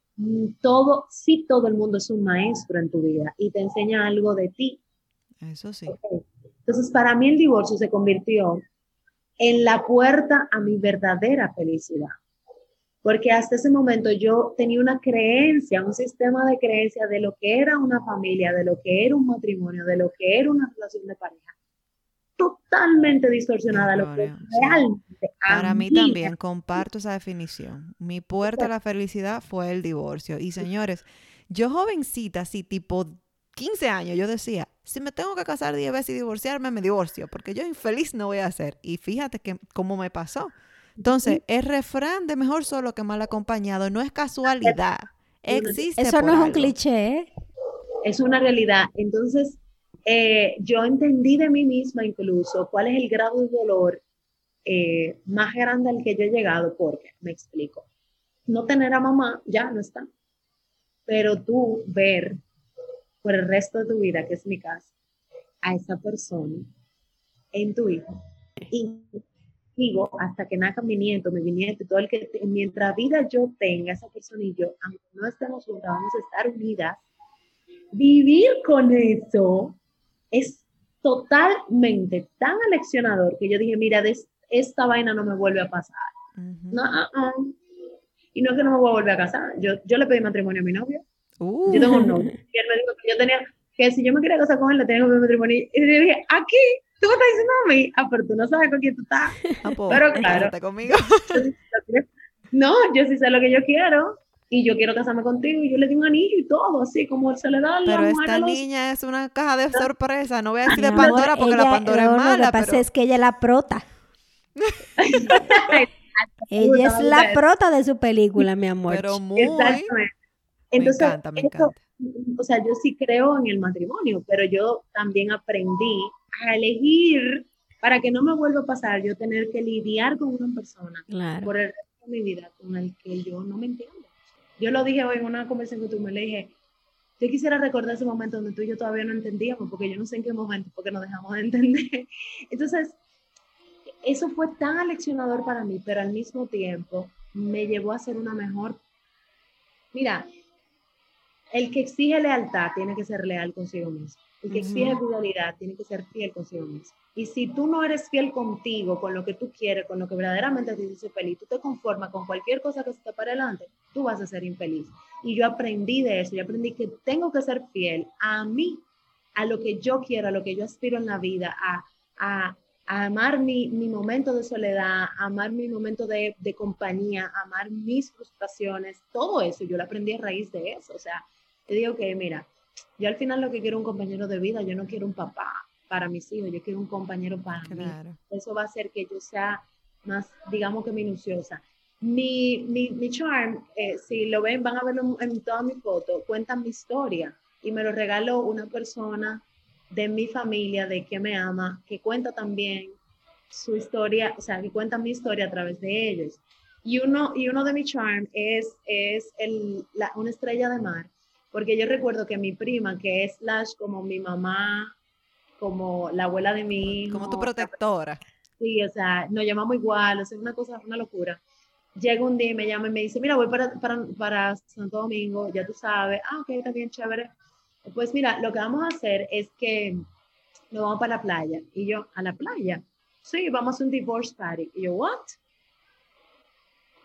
todo, sí todo el mundo es un maestro en tu vida y te enseña algo de ti. Eso sí. Entonces, para mí el divorcio se convirtió en la puerta a mi verdadera felicidad. Porque hasta ese momento yo tenía una creencia, un sistema de creencia de lo que era una familia, de lo que era un matrimonio, de lo que era una relación de pareja totalmente distorsionada lo que realmente. Para mí también, comparto esa definición. Mi puerta a la felicidad fue el divorcio. Y señores, yo jovencita, así tipo 15 años, yo decía, si me tengo que casar 10 veces y divorciarme, me divorcio, porque yo infeliz no voy a ser. Y fíjate que cómo me pasó. Entonces, el refrán de mejor solo que mal acompañado no es casualidad. Existe. Eso no es un cliché. ¿eh? Es una realidad. Entonces, eh, yo entendí de mí misma incluso cuál es el grado de dolor eh, más grande al que yo he llegado, porque, me explico, no tener a mamá ya no está, pero tú ver por el resto de tu vida, que es mi caso, a esa persona en tu hijo, y digo, hasta que nazca mi nieto, mi nieto, todo el que, mientras vida yo tenga esa persona y yo, aunque no estemos juntas, vamos a estar unidas, vivir con eso es totalmente tan aleccionador que yo dije, mira, esta vaina no me vuelve a pasar. no, ah, ah. Y no es que no me voy a volver a casar. Yo, yo le pedí matrimonio a mi novio. Yo tengo un novio. Y él me dijo que yo tenía, que si yo me quería casar con él, le tenía que pedir matrimonio. Y yo dije, aquí, tú me estás diciendo a mí. Ah, pero tú no sabes con quién tú estás. Ah, pues, pero claro. conmigo. no, yo sí sé lo que yo quiero y yo quiero casarme contigo y yo le di un anillo y todo, así como se le da a la Pero esta niña es una caja de sorpresa, no voy a decir de Pandora porque la Pandora es mala. Lo que pasa es que ella es la prota. ella es la prota de su película, mi amor. Pero muy... Exactamente. Entonces, me encanta, me encanta. O sea, yo sí creo en el matrimonio, pero yo también aprendí a elegir para que no me vuelva a pasar yo tener que lidiar con una persona Claro. por el resto de mi vida con el que yo no me entiendo. Yo lo dije hoy en una conversación que tú me le dije, yo quisiera recordar ese momento donde tú y yo todavía no entendíamos, porque yo no sé en qué momento, porque nos dejamos de entender. Entonces, eso fue tan aleccionador para mí, pero al mismo tiempo me llevó a ser una mejor. Mira, el que exige lealtad tiene que ser leal consigo mismo. El que exige fidelidad tiene que ser fiel consigo mismo. Y si tú no eres fiel contigo, con lo que tú quieres, con lo que verdaderamente te dice feliz, tú te conformas con cualquier cosa que se te para adelante, tú vas a ser infeliz. Y yo aprendí de eso, yo aprendí que tengo que ser fiel a mí, a lo que yo quiero, a lo que yo aspiro en la vida, a, a, a amar mi, mi, momento de soledad, amar mi momento de, de compañía, amar mis frustraciones, todo eso, yo lo aprendí a raíz de eso. O sea, te digo que, mira, yo al final lo que quiero es un compañero de vida, yo no quiero un papá para mis hijos, yo quiero un compañero para Claro. mí. Eso va a hacer que yo sea más, digamos que minuciosa. Mi, mi, mi charm, eh, si lo ven, van a verlo en, todas mis fotos, cuentan mi historia y me lo regaló una persona de mi familia, de que me ama, que cuenta también su historia, o sea, que cuenta mi historia a través de ellos. Y uno, y uno de mis charm es, es el, la, una estrella de mar, porque yo recuerdo que mi prima, que es slash como mi mamá, como la abuela de mi hijo. Como tu protectora. Sí, o sea, nos llamamos igual, o sea, una cosa, una locura. Llega un día y me llama y me dice, mira, voy para, para, para Santo Domingo, ya tú sabes, ah, ok, está bien, chévere. Pues mira, lo que vamos a hacer es que nos vamos para la playa. Y yo, ¿a la playa? Sí, vamos a hacer un divorce party. Y yo, ¿what?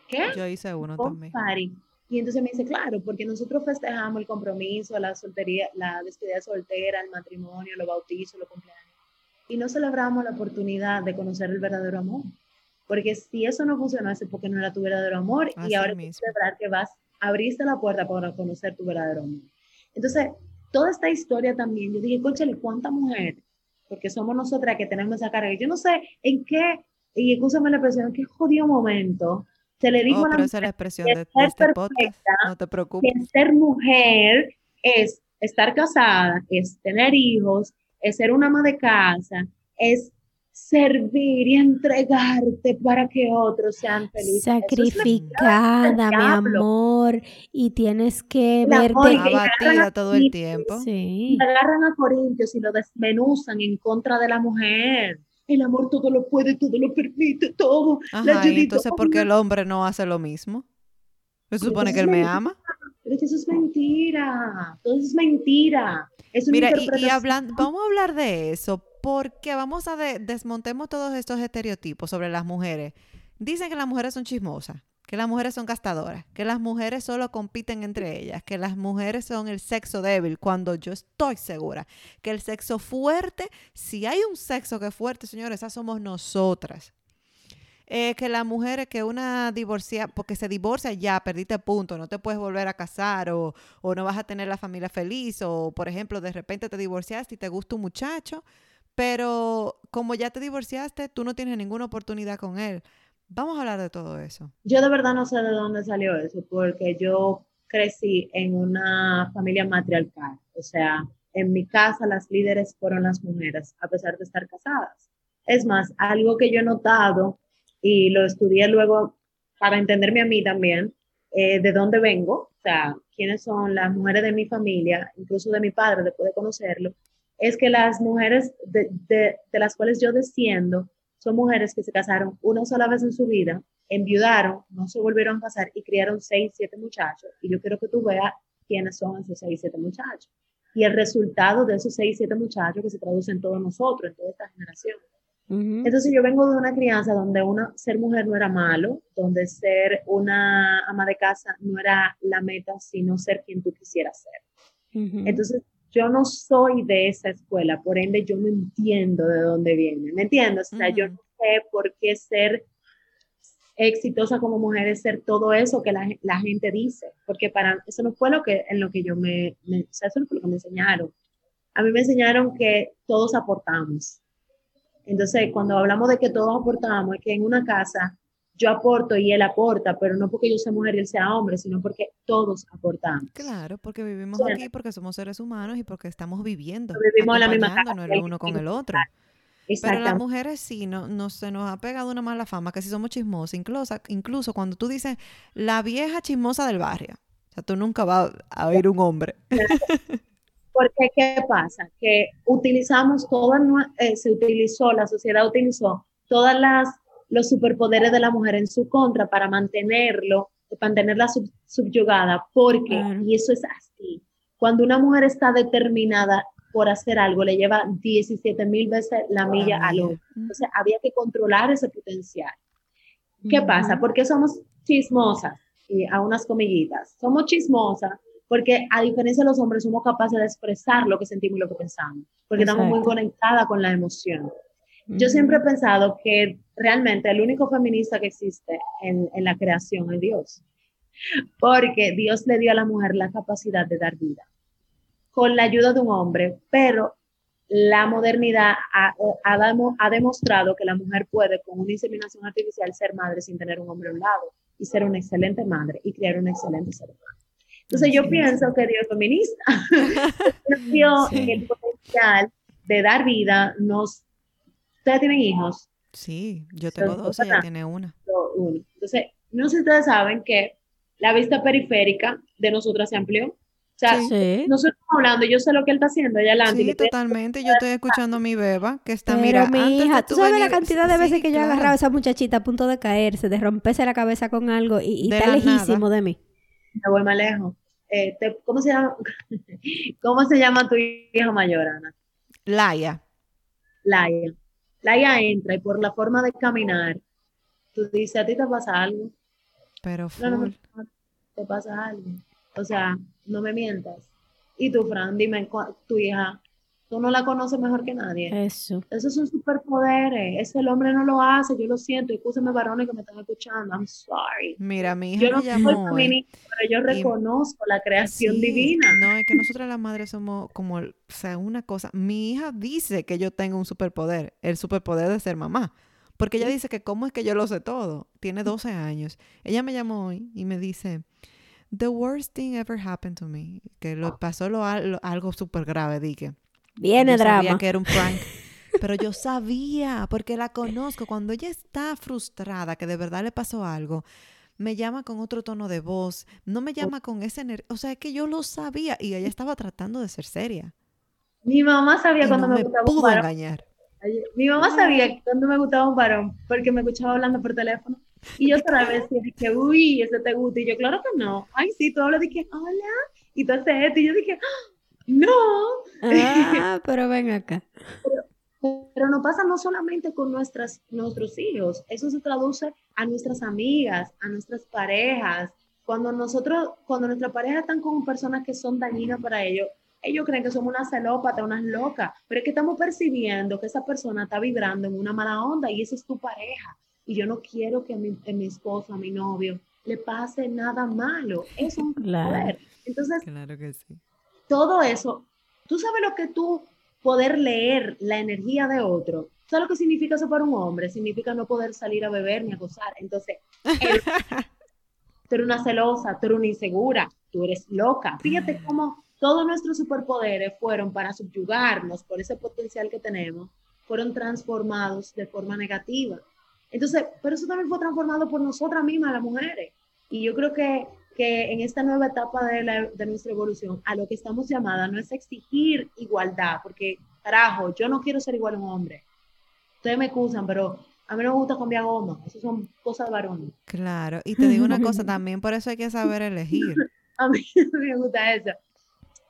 ¿Qué? Yo hice uno divorce también. Party. Y entonces me dice, claro, porque nosotros festejamos el compromiso, la soltería, la despedida soltera, el matrimonio, los bautizos, los cumpleaños. Y no celebramos la oportunidad de conocer el verdadero amor. Porque si eso no funcionó, es porque no era tu verdadero amor. Así y ahora mismo. celebrar que vas, abriste la puerta para conocer tu verdadero amor. Entonces, toda esta historia también, yo dije, conchale, ¿cuánta mujer? Porque somos nosotras que tenemos esa carga. Yo no sé en qué, y escúchame la expresión, qué jodido momento se le dijo Oh, a la pero esa es la mujer expresión que de, de ser este perfecta, No te preocupes. que ser mujer es estar casada, es tener hijos, es ser una ama de casa, es servir y entregarte para que otros sean felices. Es la Sacrificada, mi amor, y tienes que amor verte. que- Abatida todo el tiempo. Sí. Y agarran a Corintios y lo desmenuzan en contra de la mujer. El amor todo lo puede, todo lo permite, todo. Ajá, y entonces, ¿por qué el hombre no hace lo mismo? Se supone que él me ama. Pero eso es mentira. Todo eso es mentira. Es una Mira, y, y hablando, vamos a hablar de eso, porque vamos a de- desmontemos todos estos estereotipos sobre las mujeres. Dicen que las mujeres son chismosas, que las mujeres son gastadoras, que las mujeres solo compiten entre ellas, que las mujeres son el sexo débil, cuando yo estoy segura que el sexo fuerte, si hay un sexo que es fuerte, señores, esas somos nosotras. Eh, que las mujeres, que una divorcia, porque se divorcia ya, perdiste punto, no te puedes volver a casar o, o no vas a tener la familia feliz o, por ejemplo, de repente te divorciaste y te gusta un muchacho, pero como ya te divorciaste, tú no tienes ninguna oportunidad con él. Vamos a hablar de todo eso. Yo de verdad no sé de dónde salió eso, porque yo crecí en una familia matriarcal. O sea, en mi casa las líderes fueron las mujeres, a pesar de estar casadas. Es más, algo que yo he notado y lo estudié luego para entenderme a mí también, eh, de dónde vengo, o sea, quiénes son las mujeres de mi familia, incluso de mi padre, después de conocerlo, es que las mujeres de, de, de las cuales yo desciendo son mujeres que se casaron una sola vez en su vida, enviudaron, no se volvieron a casar y criaron seis, siete muchachos. Y yo quiero que tú veas quiénes son esos seis, siete muchachos. Y el resultado de esos seis, siete muchachos que se traduce en todos nosotros, en toda esta generación. Entonces yo vengo de una crianza donde una, ser mujer no era malo, donde ser una ama de casa no era la meta, sino ser quien tú quisieras ser. Entonces yo no soy de esa escuela, por ende yo no entiendo de dónde viene, ¿me entiendes? O sea, yo Ujú. no sé por qué ser exitosa como mujer es ser todo eso que la, la gente dice, porque para eso no fue lo que en lo que yo me, me- o sea, eso no fue lo que me enseñaron. A mí me enseñaron que todos aportamos. Entonces, cuando hablamos de que todos aportamos, es que en una casa yo aporto y él aporta, pero no porque yo sea mujer y él sea hombre, sino porque todos aportamos. Claro, porque vivimos aquí, porque somos seres humanos y porque estamos viviendo, Vivimos en la misma casa, acompañándonos el uno con el otro. Pero las mujeres sí, no, no se nos ha pegado una mala fama, que si somos chismosas, incluso, incluso cuando tú dices la vieja chismosa del barrio, o sea, tú nunca vas a oír un hombre. Porque, ¿qué pasa? Que utilizamos todas, eh, se utilizó, la sociedad utilizó todas las los superpoderes de la mujer en su contra para mantenerlo, mantenerla sub- subyugada, porque, Claro. y eso es así, cuando una mujer está determinada por hacer algo, le lleva 17 mil veces la milla al hombre. Entonces, había que controlar ese potencial. ¿Qué pasa? Ujú. ¿Por qué somos chismosas? Y a unas comillitas. Somos chismosas porque a diferencia de los hombres somos capaces de expresar lo que sentimos y lo que pensamos, porque estamos muy conectadas con la emoción. Yo siempre he pensado que realmente el único feminista que existe en, en la creación es Dios, porque Dios le dio a la mujer la capacidad de dar vida con la ayuda de un hombre, pero la modernidad ha, ha ha demostrado que la mujer puede con una inseminación artificial ser madre sin tener un hombre a un lado y ser una excelente madre y criar un excelente ser humano. Entonces yo es. pienso que Dios es feminista. Dio Sí. el potencial de dar vida. Nos, ¿Ustedes tienen hijos? Sí, yo tengo dos, ella tiene una. Entonces, no sé si ustedes saben que la vista periférica de nosotras se amplió. O sea, Sí. nosotros estamos hablando, yo sé lo que él está haciendo allá adelante. Sí, totalmente. Yo estoy escuchando a mi beba que está, Pero mira, mi antes hija, ¿tú sabes la cantidad de veces sí, que yo he claro. agarrado a esa muchachita a punto de caerse, de romperse la cabeza con algo y, está lejísimo nada. de mí? Me voy más lejos. Eh, te- ¿cómo, se llama? ¿Cómo se llama tu hija mayor, Ana? Laia. Laia. Laia entra y por la forma de caminar, tú dices, ¿a ti te pasa algo? Pero No, no, full. no, te pasa algo. O sea, no me mientas. Y tú, Fran, dime, tu hija, tú no la conoces mejor que nadie. Eso. Esos son superpoderes. Eso el hombre no lo hace. Yo lo siento. Escúchame, varones que me están escuchando. I'm sorry. Mira, mi hija Yo no me soy llamó hoy. feminista, pero yo reconozco la creación Sí, divina. No, es que nosotras las madres somos como, o sea, una cosa. Mi hija dice que yo tengo un superpoder, el superpoder de ser mamá. Porque ella dice que cómo es que yo lo sé todo. Tiene 12 años. Ella me llamó hoy y me dice, The worst thing ever happened to me. Que lo pasó lo, al- lo- algo súper grave, dije. Viene yo sabía drama. que era un prank. Pero yo sabía, porque la conozco. Cuando ella está frustrada, que de verdad le pasó algo, me llama con otro tono de voz. No me llama con ese... ener- O sea, es que yo lo sabía y ella estaba tratando de ser seria. Mi mamá sabía Y cuando no me me gustaba un pudo varón. engañar. Mi mamá sabía cuando me gustaba un varón porque me escuchaba hablando por teléfono. Y yo otra vez dije, uy, ese te gusta. Y yo, claro que no. Ay, sí, tú hablas, dije, hola. Y tú haces esto. Y yo dije, "Ah, no. Ah, pero ven acá. Pero no pasa no solamente con nuestras, nuestros hijos, eso se traduce a nuestras amigas, a nuestras parejas. Cuando nosotros, cuando nuestras parejas están con personas que son dañinas para ellos, ellos creen que somos unas celópatas, unas locas, pero es que estamos percibiendo que esa persona está vibrando en una mala onda y esa es tu pareja. Y yo no quiero que a mi, a mi esposo, a mi novio, le pase nada malo. Es un Claro. poder. Entonces, Claro que sí. Todo eso, tú sabes lo que tú poder leer la energía de otro. ¿Sabes lo que significa eso para un hombre? Significa no poder salir a beber ni a gozar. Entonces, él- tú eres una celosa, tú eres una insegura, tú eres loca. Fíjate cómo todos nuestros superpoderes fueron para subyugarnos por ese potencial que tenemos, fueron transformados de forma negativa. Entonces, pero eso también fue transformado por nosotras mismas, las mujeres. Y yo creo que, que en esta nueva etapa de, la- de nuestra evolución, a lo que estamos llamadas no es exigir igualdad, porque, carajo, yo no quiero ser igual a un hombre. Ustedes me excusan, pero a mí no me gusta cambiar goma. Eso son cosas de varones. Claro. Y te digo una cosa, también por eso hay que saber elegir. A mí me gusta eso.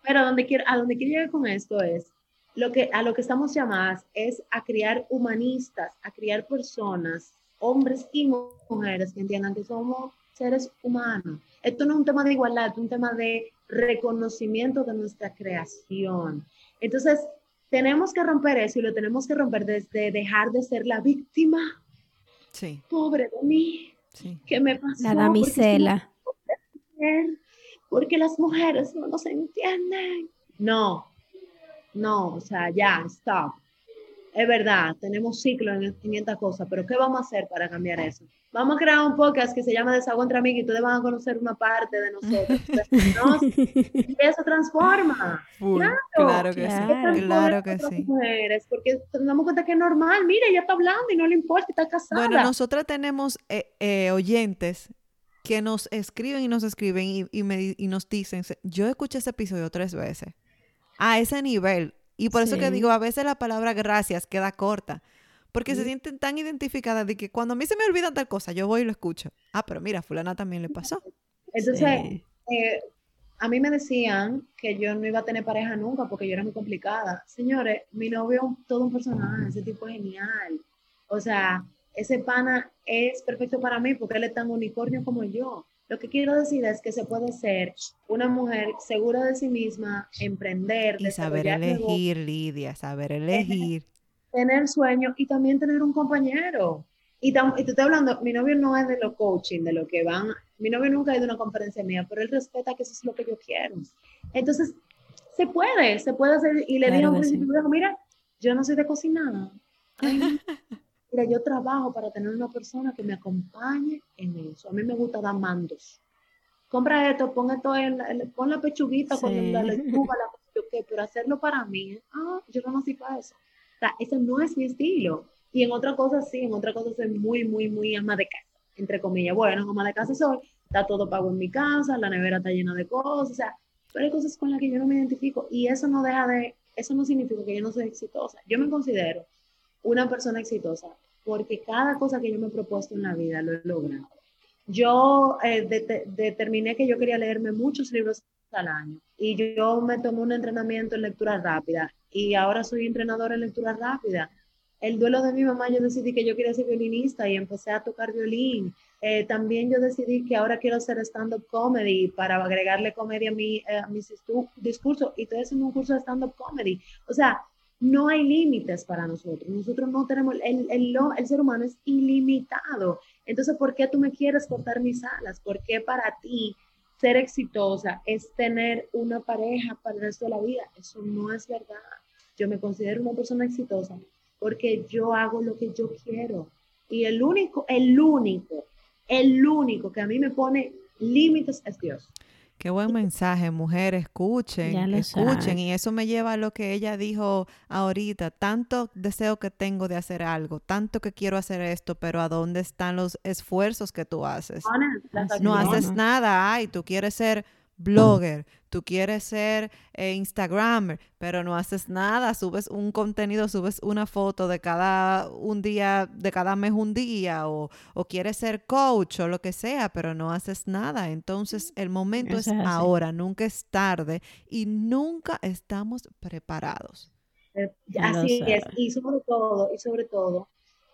Pero donde quiero, a donde quiero llegar con esto es, lo que, a lo que estamos llamadas es a criar humanistas, a criar personas, hombres y mu- mujeres que entiendan que somos seres humanos. Esto no es un tema de igualdad, es un tema de reconocimiento de nuestra creación. Entonces, tenemos que romper eso y lo tenemos que romper desde dejar de ser la víctima, Sí, pobre de mí, sí. ¿qué me pasó? La Porque damisela. mujer, porque las mujeres no nos entienden. No, no, o sea, ya, stop. Es verdad, tenemos ciclo en, en esta cosa, pero ¿qué vamos a hacer para cambiar eso? Vamos a crear un podcast que se llama Desahogo entre amigos y ustedes van a conocer una parte de nosotros. ¿no? y eso transforma. Full. Claro, Claro que claro. sí. Claro que sí. mujeres, porque nos damos cuenta que es normal. Mira, ella está hablando y no le importa, está casada. Bueno, nosotras tenemos eh, eh, oyentes que nos escriben y nos escriben y, y me di- y nos dicen, "Se- yo escuché ese episodio tres veces, a ese nivel. Y por eso que digo, a veces la palabra gracias queda corta, porque se sienten tan identificadas de que cuando a mí se me olvida tal cosa, yo voy y lo escucho. Ah, pero mira, fulana también le pasó. Entonces, Sí. eh, a mí me decían que yo no iba a tener pareja nunca porque yo era muy complicada. Señores, mi novio es todo un personaje, ese tipo es genial. O sea, ese pana es perfecto para mí porque él es tan unicornio como yo. Lo que quiero decir es que se puede ser una mujer segura de sí misma, emprender, Y saber elegir, Lidia, saber elegir. tener sueños y también tener un compañero. Y, tam- y te estoy hablando, mi novio no es de lo coaching, de lo que van, mi novio nunca ha ido a una conferencia mía, pero él respeta que eso es lo que yo quiero. Entonces, se puede, se puede hacer. Y le dije a Claro un sí. principio, mira, yo no soy de cocinar. Ay. Mira, yo trabajo para tener una persona que me acompañe en eso. A mí me gusta dar mandos. Compra esto, pon esto en la, en- pon la pechuguita con Sí. la lechuga, la qué, pero hacerlo para mí, ah, yo no nací para eso. O sea, ese no es mi estilo. Y en otra cosa sí, en otra cosa soy muy, muy, muy ama de casa, entre comillas. Bueno, ama de casa soy, está todo pago en mi casa, la nevera está llena de cosas, o sea, pero hay cosas con las que yo no me identifico y eso no deja de, eso no significa que yo no soy exitosa. Yo me considero una persona exitosa porque cada cosa que yo me he propuesto en la vida lo he logrado. Yo eh, de- determiné que yo quería leerme muchos libros al año y yo me tomé un entrenamiento en lectura rápida y ahora soy entrenadora en lectura rápida. El duelo de mi mamá, yo decidí que yo quería ser violinista y empecé a tocar violín. Eh, también yo decidí que ahora quiero hacer stand-up comedy para agregarle comedia a, mi, eh, a mis discursos y estoy haciendo un curso de stand-up comedy. O sea, no hay límites para nosotros. Nosotros no tenemos, el, el, el ser humano es ilimitado. Entonces, ¿por qué tú me quieres cortar mis alas? ¿Por qué para ti ser exitosa es tener una pareja para el resto de la vida? Eso no es verdad. Yo me considero una persona exitosa porque yo hago lo que yo quiero. Y el único, el único, el único que a mí me pone límites es Dios. Qué buen mensaje, mujer, escuchen, escuchen. Y eso me lleva a lo que ella dijo ahorita. Tanto deseo que tengo de hacer algo, tanto que quiero hacer esto, pero ¿a dónde están los esfuerzos que tú haces? No haces nada, ay, tú quieres ser blogger, tú quieres ser eh, Instagrammer, pero no haces nada, subes un contenido, subes una foto de cada un día, de cada mes un día, o, o quieres ser coach o lo que sea, pero no haces nada. Entonces el momento Eso es ahora, nunca es tarde y nunca estamos preparados. Eh, Así es, y sobre todo, y sobre todo,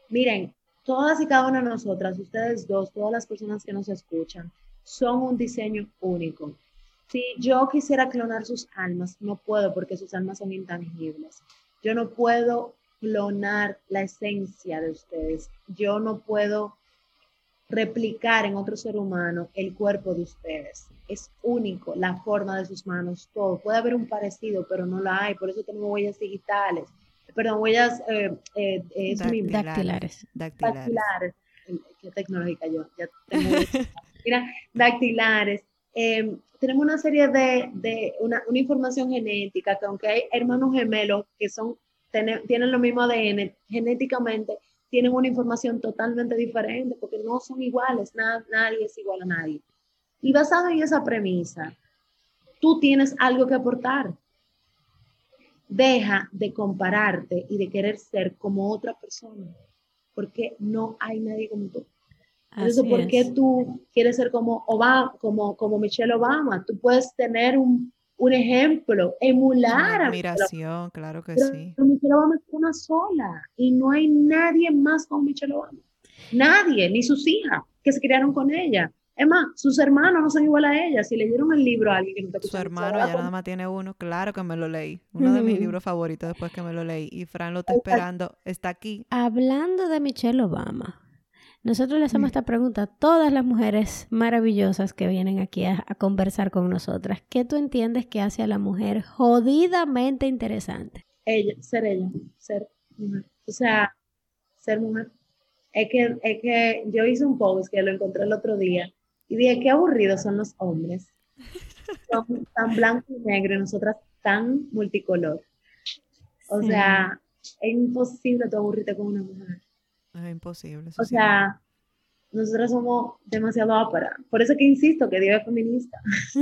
miren, todas y cada una de nosotras, ustedes dos, todas las personas que nos escuchan, son un diseño único. Si yo quisiera clonar sus almas, no puedo porque sus almas son intangibles. Yo no puedo clonar la esencia de ustedes. Yo no puedo replicar en otro ser humano el cuerpo de ustedes. Es único, la forma de sus manos, todo. Puede haber un parecido, pero no la hay. Por eso tenemos huellas digitales. Perdón, huellas eh, eh, mi- Dactilares. Dactilares. dactilares. Eh, Qué tecnológica yo. Ya tengo. Mira, dactilares. Eh, tenemos una serie de, una, información genética que aunque hay hermanos gemelos que son tienen, lo mismo ADN, genéticamente tienen una información totalmente diferente porque no son iguales, na- nadie es igual a nadie. Y basado en esa premisa, tú tienes algo que aportar. Deja de compararte y de querer ser como otra persona, porque no hay nadie como tú. Entonces, Así ¿por qué es. tú quieres ser como Obama, como, como Michelle Obama? Tú puedes tener un, un ejemplo, emular Una a Michelle Obama. admiración, claro que Pero sí. Michelle Obama es una sola y no hay nadie más con Michelle Obama. Nadie, ni sus hijas que se criaron con ella. Es más, sus hermanos no son igual a ella. Si leyeron el libro a alguien que no está Su hermano a ya nada más tiene uno, claro que me lo leí. Uno de mis libros favoritos después que me lo leí. Y Fran lo está esperando, está aquí. Hablando de Michelle Obama, nosotros le hacemos esta pregunta a todas las mujeres maravillosas que vienen aquí a, a conversar con nosotras. ¿Qué tú entiendes que hace a la mujer jodidamente interesante? Ella, ser ella, ser mujer. O sea, ser mujer. Es que, es que yo hice un post que lo encontré el otro día y dije, qué aburridos son los hombres. Son tan blanco y negro y nosotras tan multicolor. O Sí. sea, es imposible tú aburrirte con una mujer. Es imposible. eso O sí. sea, nosotras somos demasiado ópera. Por eso que insisto que Dios es feminista.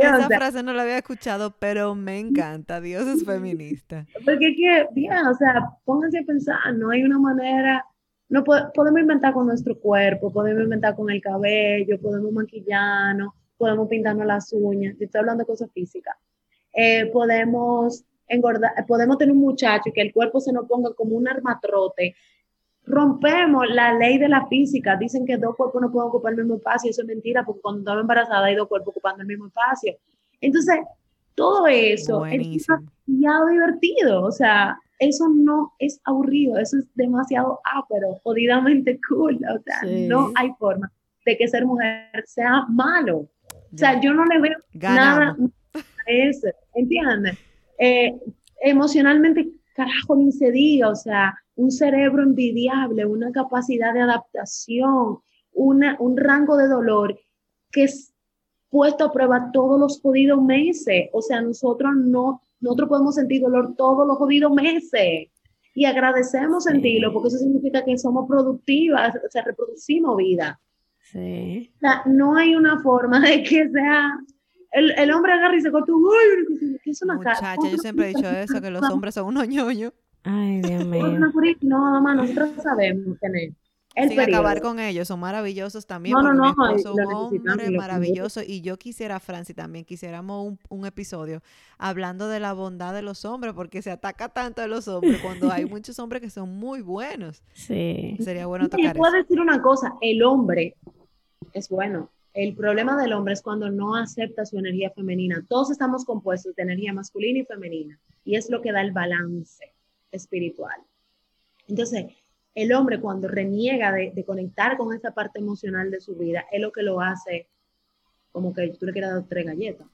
Esa frase no la había escuchado, pero me encanta. Dios es feminista. Porque es que, bien, o sea, pónganse a pensar, no hay una manera, no po- podemos inventar con nuestro cuerpo, podemos inventar con el cabello, podemos maquillarnos, podemos pintarnos las uñas, yo estoy hablando de cosas físicas. Eh, podemos engordar, podemos tener un muchacho y que el cuerpo se nos ponga como un armatrote. Rompemos la ley de la física, dicen que dos cuerpos no pueden ocupar el mismo espacio, eso es mentira, porque cuando estaba embarazada hay dos cuerpos ocupando el mismo espacio. Entonces, todo eso es demasiado divertido. O sea, eso no es aburrido, eso es demasiado ápero, jodidamente cool. O sea, Sí. no hay forma de que ser mujer sea malo. O sea, yo no le veo nada a eso, ¿entiendes? Eh, emocionalmente, carajo, ni se diga, o sea, un cerebro envidiable, una capacidad de adaptación, una, un rango de dolor que es puesto a prueba todos los jodidos meses. O sea, nosotros no, nosotros podemos sentir dolor todos los jodidos meses. Y agradecemos sentirlo, porque eso significa que somos productivas, o sea, reproducimos vida. Sí. O sea, no hay una forma de que sea. El, el hombre agarra y se corta un. "Uy, que- que es una ca- Muchacha, yo siempre he dicho eso, que los hombres son unos ñoños. Ay, Dios mío. No, mamá, nosotros sabemos tener. El Sin acabar con ellos, son maravillosos también. No, no, porque mi no, esposo un hombre maravilloso. Y yo quisiera, Franci, también quisiéramos un, un episodio hablando de la bondad de los hombres, porque se ataca tanto a los hombres cuando hay muchos hombres que son muy buenos. Sí. Sería bueno tocar puedo eso. decir una cosa: el hombre es bueno. El problema del hombre es cuando no acepta su energía femenina. Todos estamos compuestos de energía masculina y femenina. Y es lo que da el balance espiritual. Entonces, el hombre cuando reniega de, de conectar con esa parte emocional de su vida, es lo que lo hace como que tú le quieras dar tres galletas.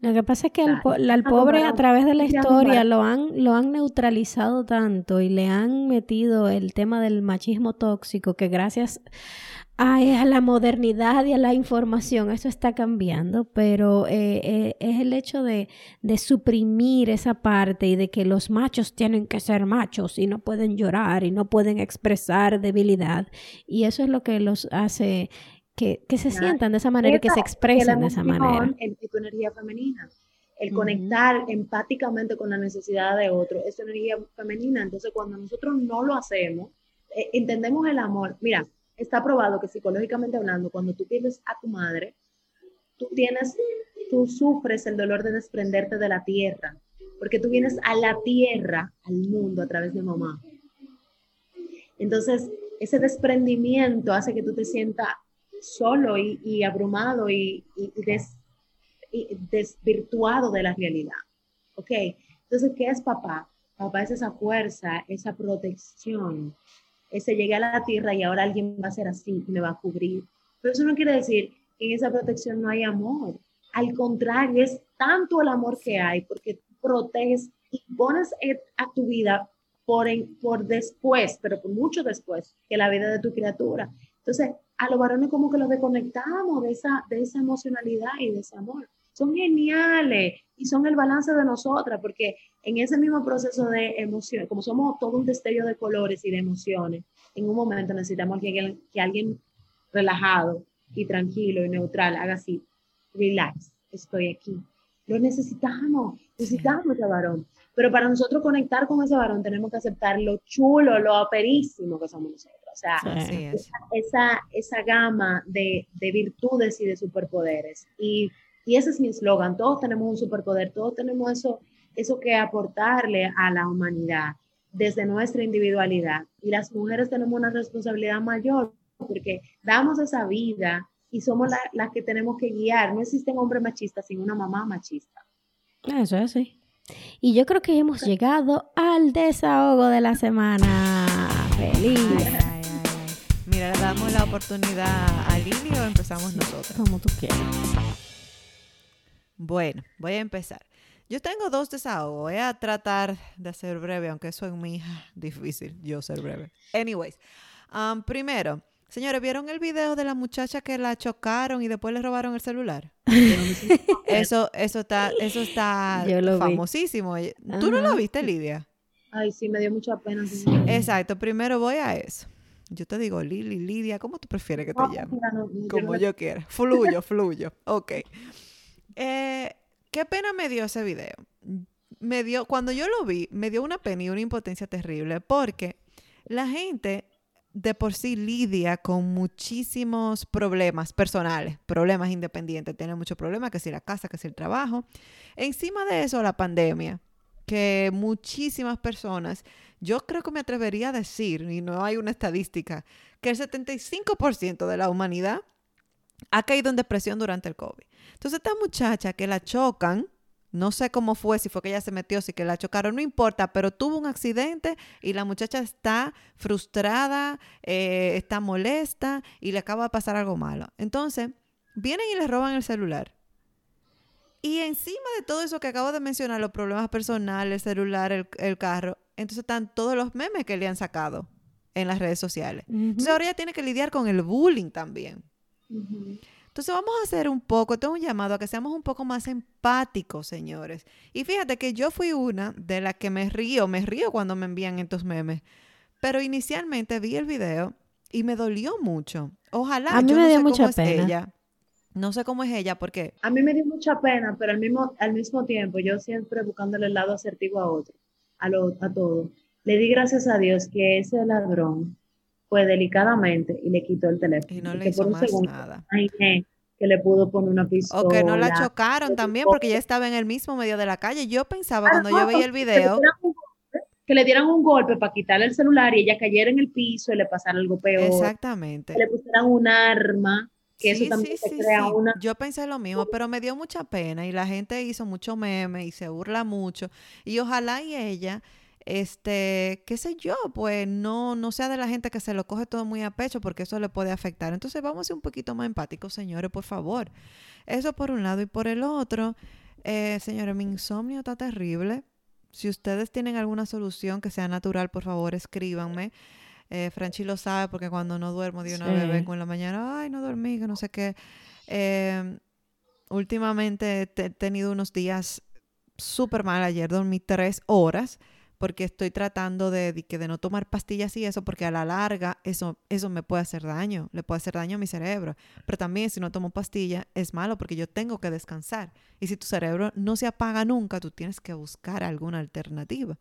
Lo que pasa es que al, po- al pobre a través de la historia lo han, lo han neutralizado tanto y le han metido el tema del machismo tóxico que gracias a, a la modernidad y a la información eso está cambiando, pero eh, eh, es el hecho de, de suprimir esa parte y de que los machos tienen que ser machos y no pueden llorar y no pueden expresar debilidad y eso es lo que los hace que, que se sientan de esa manera y que se expresen de esa manera. Es tu energía femenina. El conectar empáticamente con la necesidad de otro es energía femenina. Entonces, cuando nosotros no lo hacemos, eh, entendemos el amor. Mira, está probado que psicológicamente hablando, cuando tú pierdes a tu madre, tú tienes, tú sufres el dolor de desprenderte de la tierra, porque tú vienes a la tierra, al mundo, a través de mamá. Entonces, ese desprendimiento hace que tú te sientas solo y, abrumado y des- y desvirtuado de la realidad. ¿Ok? Entonces, ¿qué es papá? Papá es esa fuerza, esa protección, ese llegué a la tierra y ahora alguien va a ser así y me va a cubrir. Pero eso no quiere decir que en esa protección no hay amor. Al contrario, es tanto el amor que hay porque proteges y pones a tu vida por, en- por después, pero por mucho después que la vida de tu criatura. Entonces, a los varones como que los desconectamos de esa, de esa emocionalidad y de ese amor. Son geniales y son el balance de nosotras, porque en ese mismo proceso de emoción, como somos todo un destello de colores y de emociones, en un momento necesitamos que alguien, que alguien relajado y tranquilo y neutral haga así, relax, estoy aquí. Lo necesitamos, necesitamos ese varón. Pero para nosotros conectar con ese varón tenemos que aceptar lo chulo, lo aperísimo que somos nosotros. O sea, Sí. Así es. esa, esa gama de, de virtudes y de superpoderes. Y, y ese es mi eslogan, todos tenemos un superpoder, todos tenemos eso, eso que aportarle a la humanidad desde nuestra individualidad. Y las mujeres tenemos una responsabilidad mayor porque damos esa vida y somos la- las que tenemos que guiar. No existen hombres machistas sin una mamá machista. Eso es así. Y yo creo que hemos llegado al desahogo de la semana. Feliz. Ay, ay, ay. Mira, le damos la oportunidad a Lili o empezamos nosotros. Como tú quieras. Bueno, voy a empezar. Yo tengo dos desahogos. Voy a tratar de ser breve, aunque eso en mí difícil, yo ser breve. Anyways, um, primero, señores, ¿vieron el video de la muchacha que la chocaron y después le robaron el celular? eso, eso está, eso está Yo lo vi. famosísimo. ¿Tú no lo viste, Lidia? Ay, sí, me dio mucha pena. Exacto, primero voy a eso. Yo te digo, Lili, Lidia, ¿cómo tú prefieres que te No, llame? mira, no, no, yo Como no- yo quiera. Fluyo, fluyo. Ok. Eh, ¿Qué pena me dio ese video? Me dio, cuando yo lo vi, me dio una pena y una impotencia terrible porque la gente de por sí lidia con muchísimos problemas personales, problemas independientes, tiene muchos problemas, que si la casa, que si el trabajo. Encima de eso, la pandemia, que muchísimas personas, yo creo que me atrevería a decir, y no hay una estadística, que el 75% de la humanidad ha caído en depresión durante el COVID. Entonces, esta muchacha que la chocan, no sé cómo fue, si fue que ella se metió, si que la chocaron, no importa, pero tuvo un accidente y la muchacha está frustrada, eh, está molesta y le acaba de pasar algo malo. Entonces, vienen y le roban el celular. Y encima de todo eso que acabo de mencionar, los problemas personales, el celular, el, el carro, entonces están todos los memes que le han sacado en las redes sociales. Entonces ahora ella tiene que lidiar con el bullying también. Entonces vamos a hacer un poco, tengo un llamado a que seamos un poco más empáticos, señores. Y fíjate que yo fui una de las que me río, me río cuando me envían estos memes. Pero inicialmente vi el video y me dolió mucho. Ojalá, A mí yo me no dio sé mucha cómo es pena. ella. No sé cómo es ella porque A mí me dio mucha pena, pero al mismo, al mismo tiempo, yo siempre buscándole el lado asertivo a otro, a, lo, a todo. Le di gracias a Dios que ese ladrón fue delicadamente y le quitó el teléfono. y no y le hizo por un más segundo nada. que le pudo poner una pistola. O que no la chocaron también porque ella estaba en el mismo medio de la calle. Yo pensaba Ah, cuando yo veía el video, que le dieran un golpe para quitarle el celular y ella cayera en el piso y le pasara algo peor. exactamente. Que le pusieran un arma, que eso también sí, se sí, crea una Yo pensé lo mismo, pero me dio mucha pena y la gente hizo mucho meme y se burla mucho. Y ojalá y ella, este, qué sé yo, pues no, no sea de la gente que se lo coge todo muy a pecho porque eso le puede afectar. Entonces vamos a ser un poquito más empáticos, señores, por favor. Eso por un lado y por el otro, eh, señores, mi insomnio está terrible. Si ustedes tienen alguna solución que sea natural, por favor, escríbanme. Eh, Franchi lo sabe porque cuando no duermo de una Sí. vez vengo en la mañana, ay, no dormí, que no sé qué. Eh, últimamente te- he tenido unos días súper mal. Ayer dormí tres horas porque estoy tratando de, de de no tomar pastillas y eso, porque a la larga eso, eso me puede hacer daño, le puede hacer daño a mi cerebro. Pero también si no tomo pastillas es malo porque yo tengo que descansar. Y si tu cerebro no se apaga nunca, tú tienes que buscar alguna alternativa.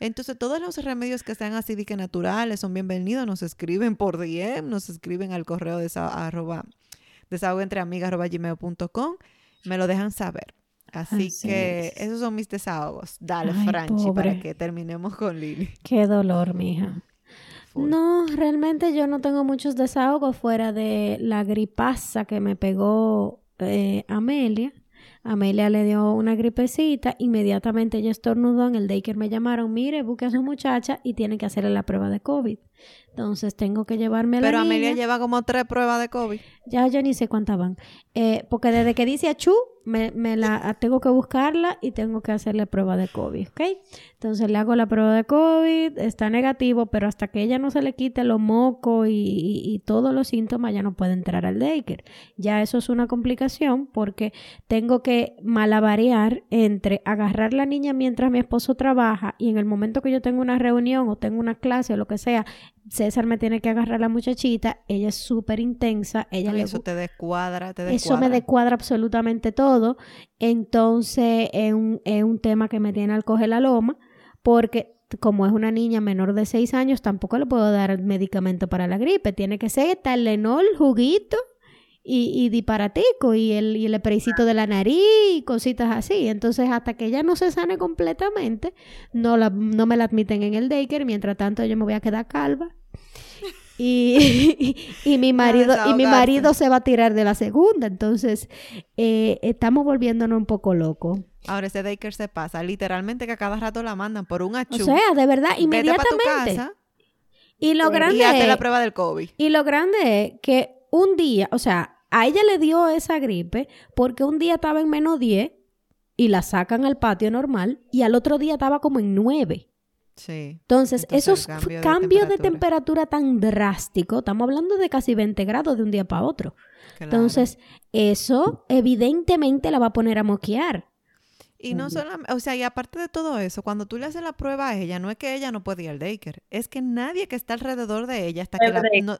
Entonces, todos los remedios que sean así de que naturales son bienvenidos. Nos escriben por DM, nos escriben al correo de esa, arroba, desahogoentreamigas.gmail.com. Me lo dejan saber. Así, Así que es. esos son mis desahogos. Dale, Ay, Franchi, pobre. para que terminemos con Lili. Qué dolor, mija. Full. No, realmente yo no tengo muchos desahogos fuera de la gripaza que me pegó eh, Amelia. Amelia le dio una gripecita, inmediatamente ella estornudó, en el daycare me llamaron, mire, busque a su muchacha y tiene que hacerle la prueba de COVID. Entonces tengo que llevarme a la Pero niña. Amelia lleva como tres pruebas de COVID. Ya yo ni sé cuántas van. Eh, porque desde que dice achú, me, me la tengo que buscarla y tengo que hacerle prueba de COVID, ¿ok? Entonces le hago la prueba de COVID, está negativo, pero hasta que ella no se le quite los mocos y, y- y todos los síntomas, ya no puede entrar al daycare. Ya eso es una complicación porque tengo que malabarear entre agarrar la niña mientras mi esposo trabaja y en el momento que yo tengo una reunión o tengo una clase o lo que sea, César me tiene que agarrar a la muchachita, ella es súper intensa, ella Ay, le eso te descuadra, te descuadra. eso me descuadra absolutamente todo. Entonces, es un, es un tema que me tiene al coger la loma, porque como es una niña menor de 6 años, tampoco le puedo dar medicamento para la gripe. Tiene que ser Talenol, juguito y, y disparatico y el, y el spraycito de la nariz y cositas así. Entonces, hasta que ella no se sane completamente, no, la, no me la admiten en el daycare. Mientras tanto, yo me voy a quedar calva. Y, y mi marido y mi marido se va a tirar de la segunda entonces eh, estamos volviéndonos un poco locos Ahora ese daycare se pasa. Literalmente que a cada rato la mandan por un o achú. sea de verdad Vete para tu inmediatamente casa y lo grande y hazte la prueba del COVID. y lo grande es que un día o sea a ella le dio esa gripe porque un día estaba en menos 10 y la sacan al patio normal y al otro día estaba como en 9. Sí. Entonces, Entonces, esos cambio de cambios de temperatura. temperatura tan drástico, estamos hablando de casi 20 grados de un día para otro. Claro. Entonces, eso evidentemente la va a poner a moquear. Y no solamente, o sea, y aparte de todo eso, cuando tú le haces la prueba a ella, no es que ella no puede ir al daycare, es que nadie que está alrededor de ella hasta que la, no,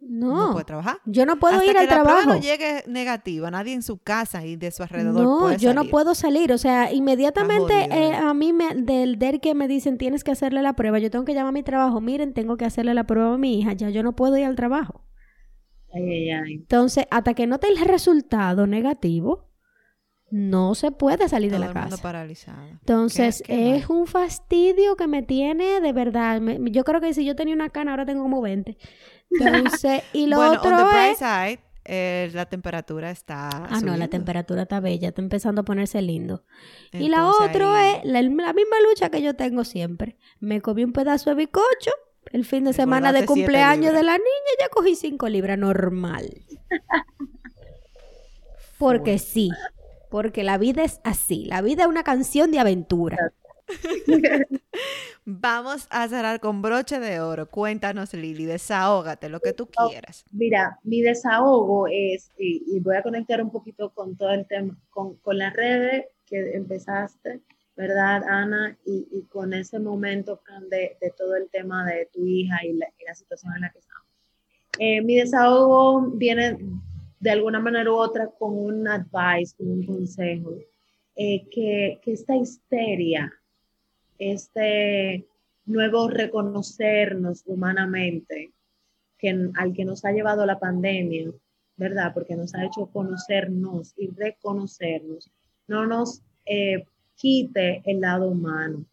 No, no puede trabajar. yo no puedo hasta ir que al la prueba trabajo. no llegue negativa, nadie en su casa y de su alrededor No, puede yo no puedo salir. O sea, inmediatamente eh, a mí me, del DER que me dicen tienes que hacerle la prueba, yo tengo que llamar a mi trabajo. Miren, tengo que hacerle la prueba a mi hija. Ya yo no puedo ir al trabajo. Ay, ay, ay. Entonces, hasta que no te el resultado negativo, no se puede salir Todo de la el mundo casa. paralizado. Entonces, Qué- qué es un fastidio que me tiene de verdad. Me- yo creo que si yo tenía una cana, ahora tengo como 20. Entonces, y lo bueno, otro on the es... side, eh, la temperatura está Ah, no, la temperatura está bella, está empezando a ponerse lindo. y la otra es la, la misma lucha que yo tengo siempre. Me comí un pedazo de bicocho el fin de semana de cumpleaños de la niña, ya cogí 5 libras normal. Porque sí, porque la vida es así, la vida es una canción de aventura. Vamos a cerrar con broche de oro. Cuéntanos, Lili, desahógate, lo que tú quieras. Mira, mi desahogo es, y, y voy a conectar un poquito con todo el tema, con, con las redes que empezaste, ¿verdad, Ana? Y, y con ese momento de, de todo el tema de tu hija y la, y la situación en la que estamos. Eh, mi desahogo viene de alguna manera u otra con un advice, con un consejo, eh, que, que esta histeria, este nuevo reconocernos humanamente, que, al que nos ha llevado la pandemia, ¿verdad? Porque nos ha hecho conocernos y reconocernos, no nos eh, quite el lado humano,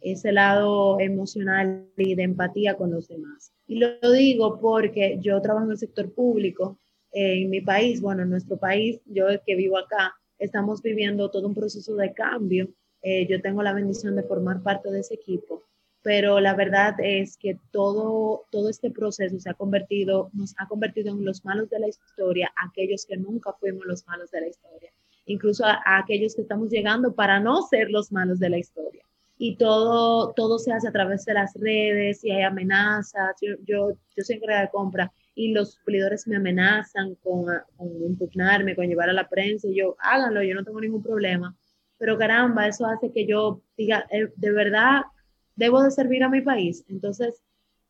ese lado emocional y de empatía con los demás. Y lo, digo porque yo trabajo en el sector público, eh, en mi país, bueno, en nuestro país, yo que vivo acá, estamos viviendo todo un proceso de cambio. Eh, yo tengo la bendición de formar parte de ese equipo pero la verdad es que todo, todo este proceso se ha convertido, nos ha convertido en los malos de la historia, aquellos que nunca fuimos los malos de la historia, incluso a, a aquellos que estamos llegando para no ser los malos de la historia. Y todo, todo se hace a través de las redes y hay amenazas. Yo, yo, yo soy encargada de compra y los suplidores me amenazan con, con impugnarme, con llevar a la prensa. Y yo, háganlo, yo no tengo ningún problema. Pero caramba, eso hace que yo diga, eh, de verdad, debo de servir a mi país. Entonces,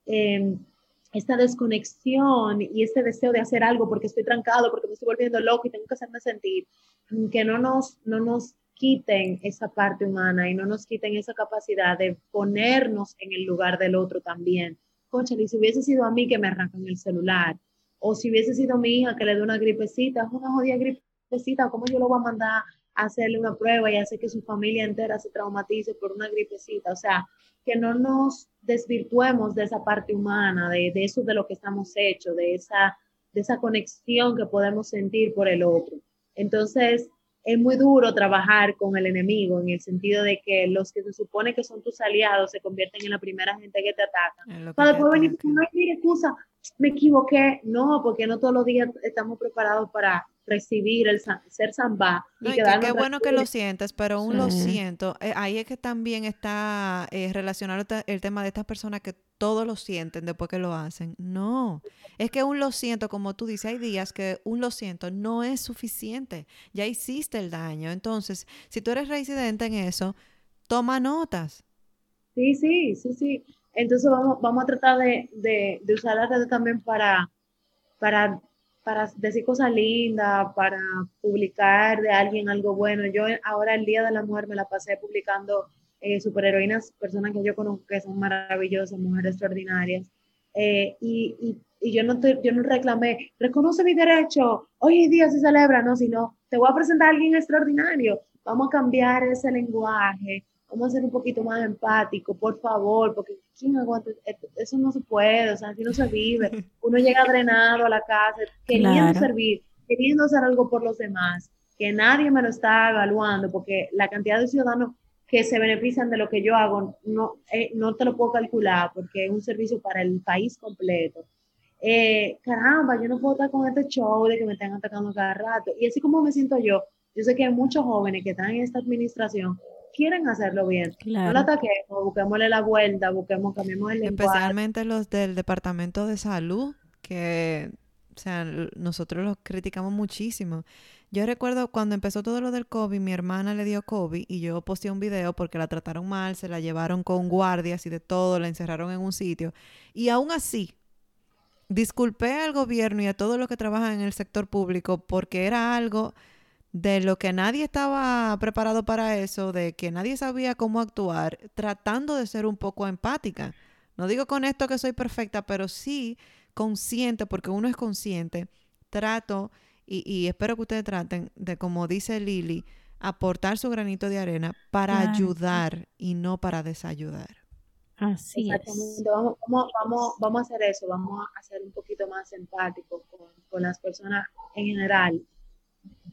eh, esta desconexión y este deseo de hacer algo porque estoy trancado, porque me estoy volviendo loco y tengo que hacerme sentir, que no nos, no nos quiten esa parte humana y no nos quiten esa capacidad de ponernos en el lugar del otro también. Conchale, si hubiese sido a mí que me arrancan el celular, o si hubiese sido mi hija que le dé una gripecita, una jodida gripecita, ¿cómo yo lo voy a mandar hacerle una prueba y hacer que su familia entera se traumatice por una gripecita? O sea, que no nos desvirtuemos de esa parte humana, de, de, eso de lo que estamos hechos, de esa, de esa conexión que podemos sentir por el otro. Entonces, es muy duro trabajar con el enemigo en el sentido de que los que se supone que son tus aliados se convierten en la primera gente que te ataca. Para después venir, no hay excusa, me equivoqué. No, porque no todos los días estamos preparados para recibir el ser samba. No, y, qué bueno que lo sientes, pero aún sí. lo siento. Eh, ahí es que también está eh, relacionado el tema de estas personas que todos lo sienten después que lo hacen. No, es que un lo siento, como tú dices, hay días que un lo siento no es suficiente. Ya hiciste el daño. Entonces, si tú eres residente en eso, toma notas. Sí, sí, sí, sí. Entonces vamos, vamos a tratar de, de, de usar la red también para, para para decir cosas lindas, para publicar de alguien algo bueno. Yo ahora el Día de la Mujer me la pasé publicando eh, superheroínas, personas que yo conozco que son maravillosas, mujeres extraordinarias. Eh, y, y, y, yo, no te, yo no reclamé, reconoce mi derecho, hoy día se celebra, no, sino te voy a presentar a alguien extraordinario. Vamos a cambiar ese lenguaje, vamos a ser un poquito más empático, por favor, porque ¿quién aguanta? Eso no se puede, o sea, así no se vive. Uno llega drenado a la casa, queriendo claro. servir, queriendo hacer algo por los demás, que nadie me lo está evaluando, porque la cantidad de ciudadanos que se benefician de lo que yo hago, no, eh, no te lo puedo calcular, porque es un servicio para el país completo. Eh, caramba, yo no puedo estar con este show de que me están atacando cada rato. Y así como me siento yo, yo sé que hay muchos jóvenes que están en esta administración quieren hacerlo bien. No la ataquemos, busquémosle la vuelta, busquemos, cambiemos el lenguaje. Especialmente los del Departamento de Salud, que, o sea, nosotros los criticamos muchísimo. Yo recuerdo cuando empezó todo lo del COVID, mi hermana le dio COVID y yo posteé un video porque la trataron mal, se la llevaron con guardias y de todo, la encerraron en un sitio. Y aún así, disculpé al gobierno y a todos los que trabajan en el sector público porque era algo de lo que nadie estaba preparado para eso, de que nadie sabía cómo actuar, tratando de ser un poco empática. No digo con esto que soy perfecta, pero sí consciente, porque uno es consciente, trato y, espero que ustedes traten de, como dice Lili, aportar su granito de arena para ayudar y no para desayudar. Así es. Vamos, vamos, vamos, a hacer eso, vamos a ser un poquito más empáticos con, con las personas en general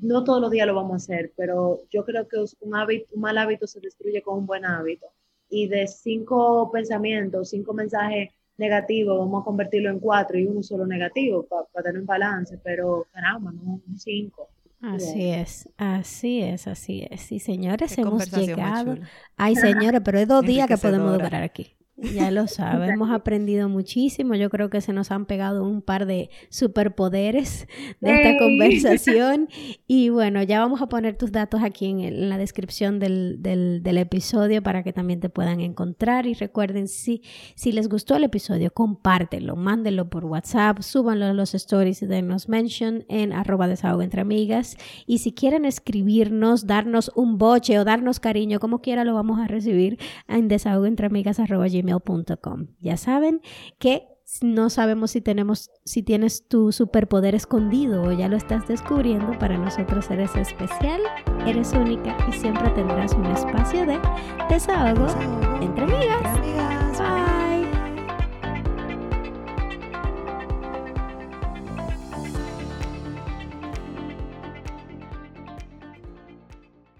no todos los días lo vamos a hacer, pero yo creo que un, hábito, un mal hábito se destruye con un buen hábito. Y de cinco pensamientos, cinco mensajes negativos, vamos a convertirlo en cuatro y uno solo negativo para tener un balance, pero caramba, no cinco. Así es, así es, así es. Y señores, hemos llegado. Ay, señores, pero es dos días que podemos durar aquí. Ya lo sabe, hemos aprendido muchísimo. Yo creo que se nos han pegado un par de superpoderes de esta conversación. Y bueno, ya vamos a poner tus datos aquí en, la descripción del, del, episodio para que también te puedan encontrar. Y recuerden, si, si les gustó el episodio, compártelo, mándenlo por WhatsApp, súbanlo a los stories de Nos Mention en arroba desahogo entre amigas. Y si quieren escribirnos, darnos un boche o darnos cariño, como quiera, lo vamos a recibir en desahogo entre amigas arroba ya saben que no sabemos si tenemos, si tienes tu superpoder escondido o ya lo estás descubriendo. Para nosotros eres especial, eres única y siempre tendrás un espacio de desahogo, entre amigas.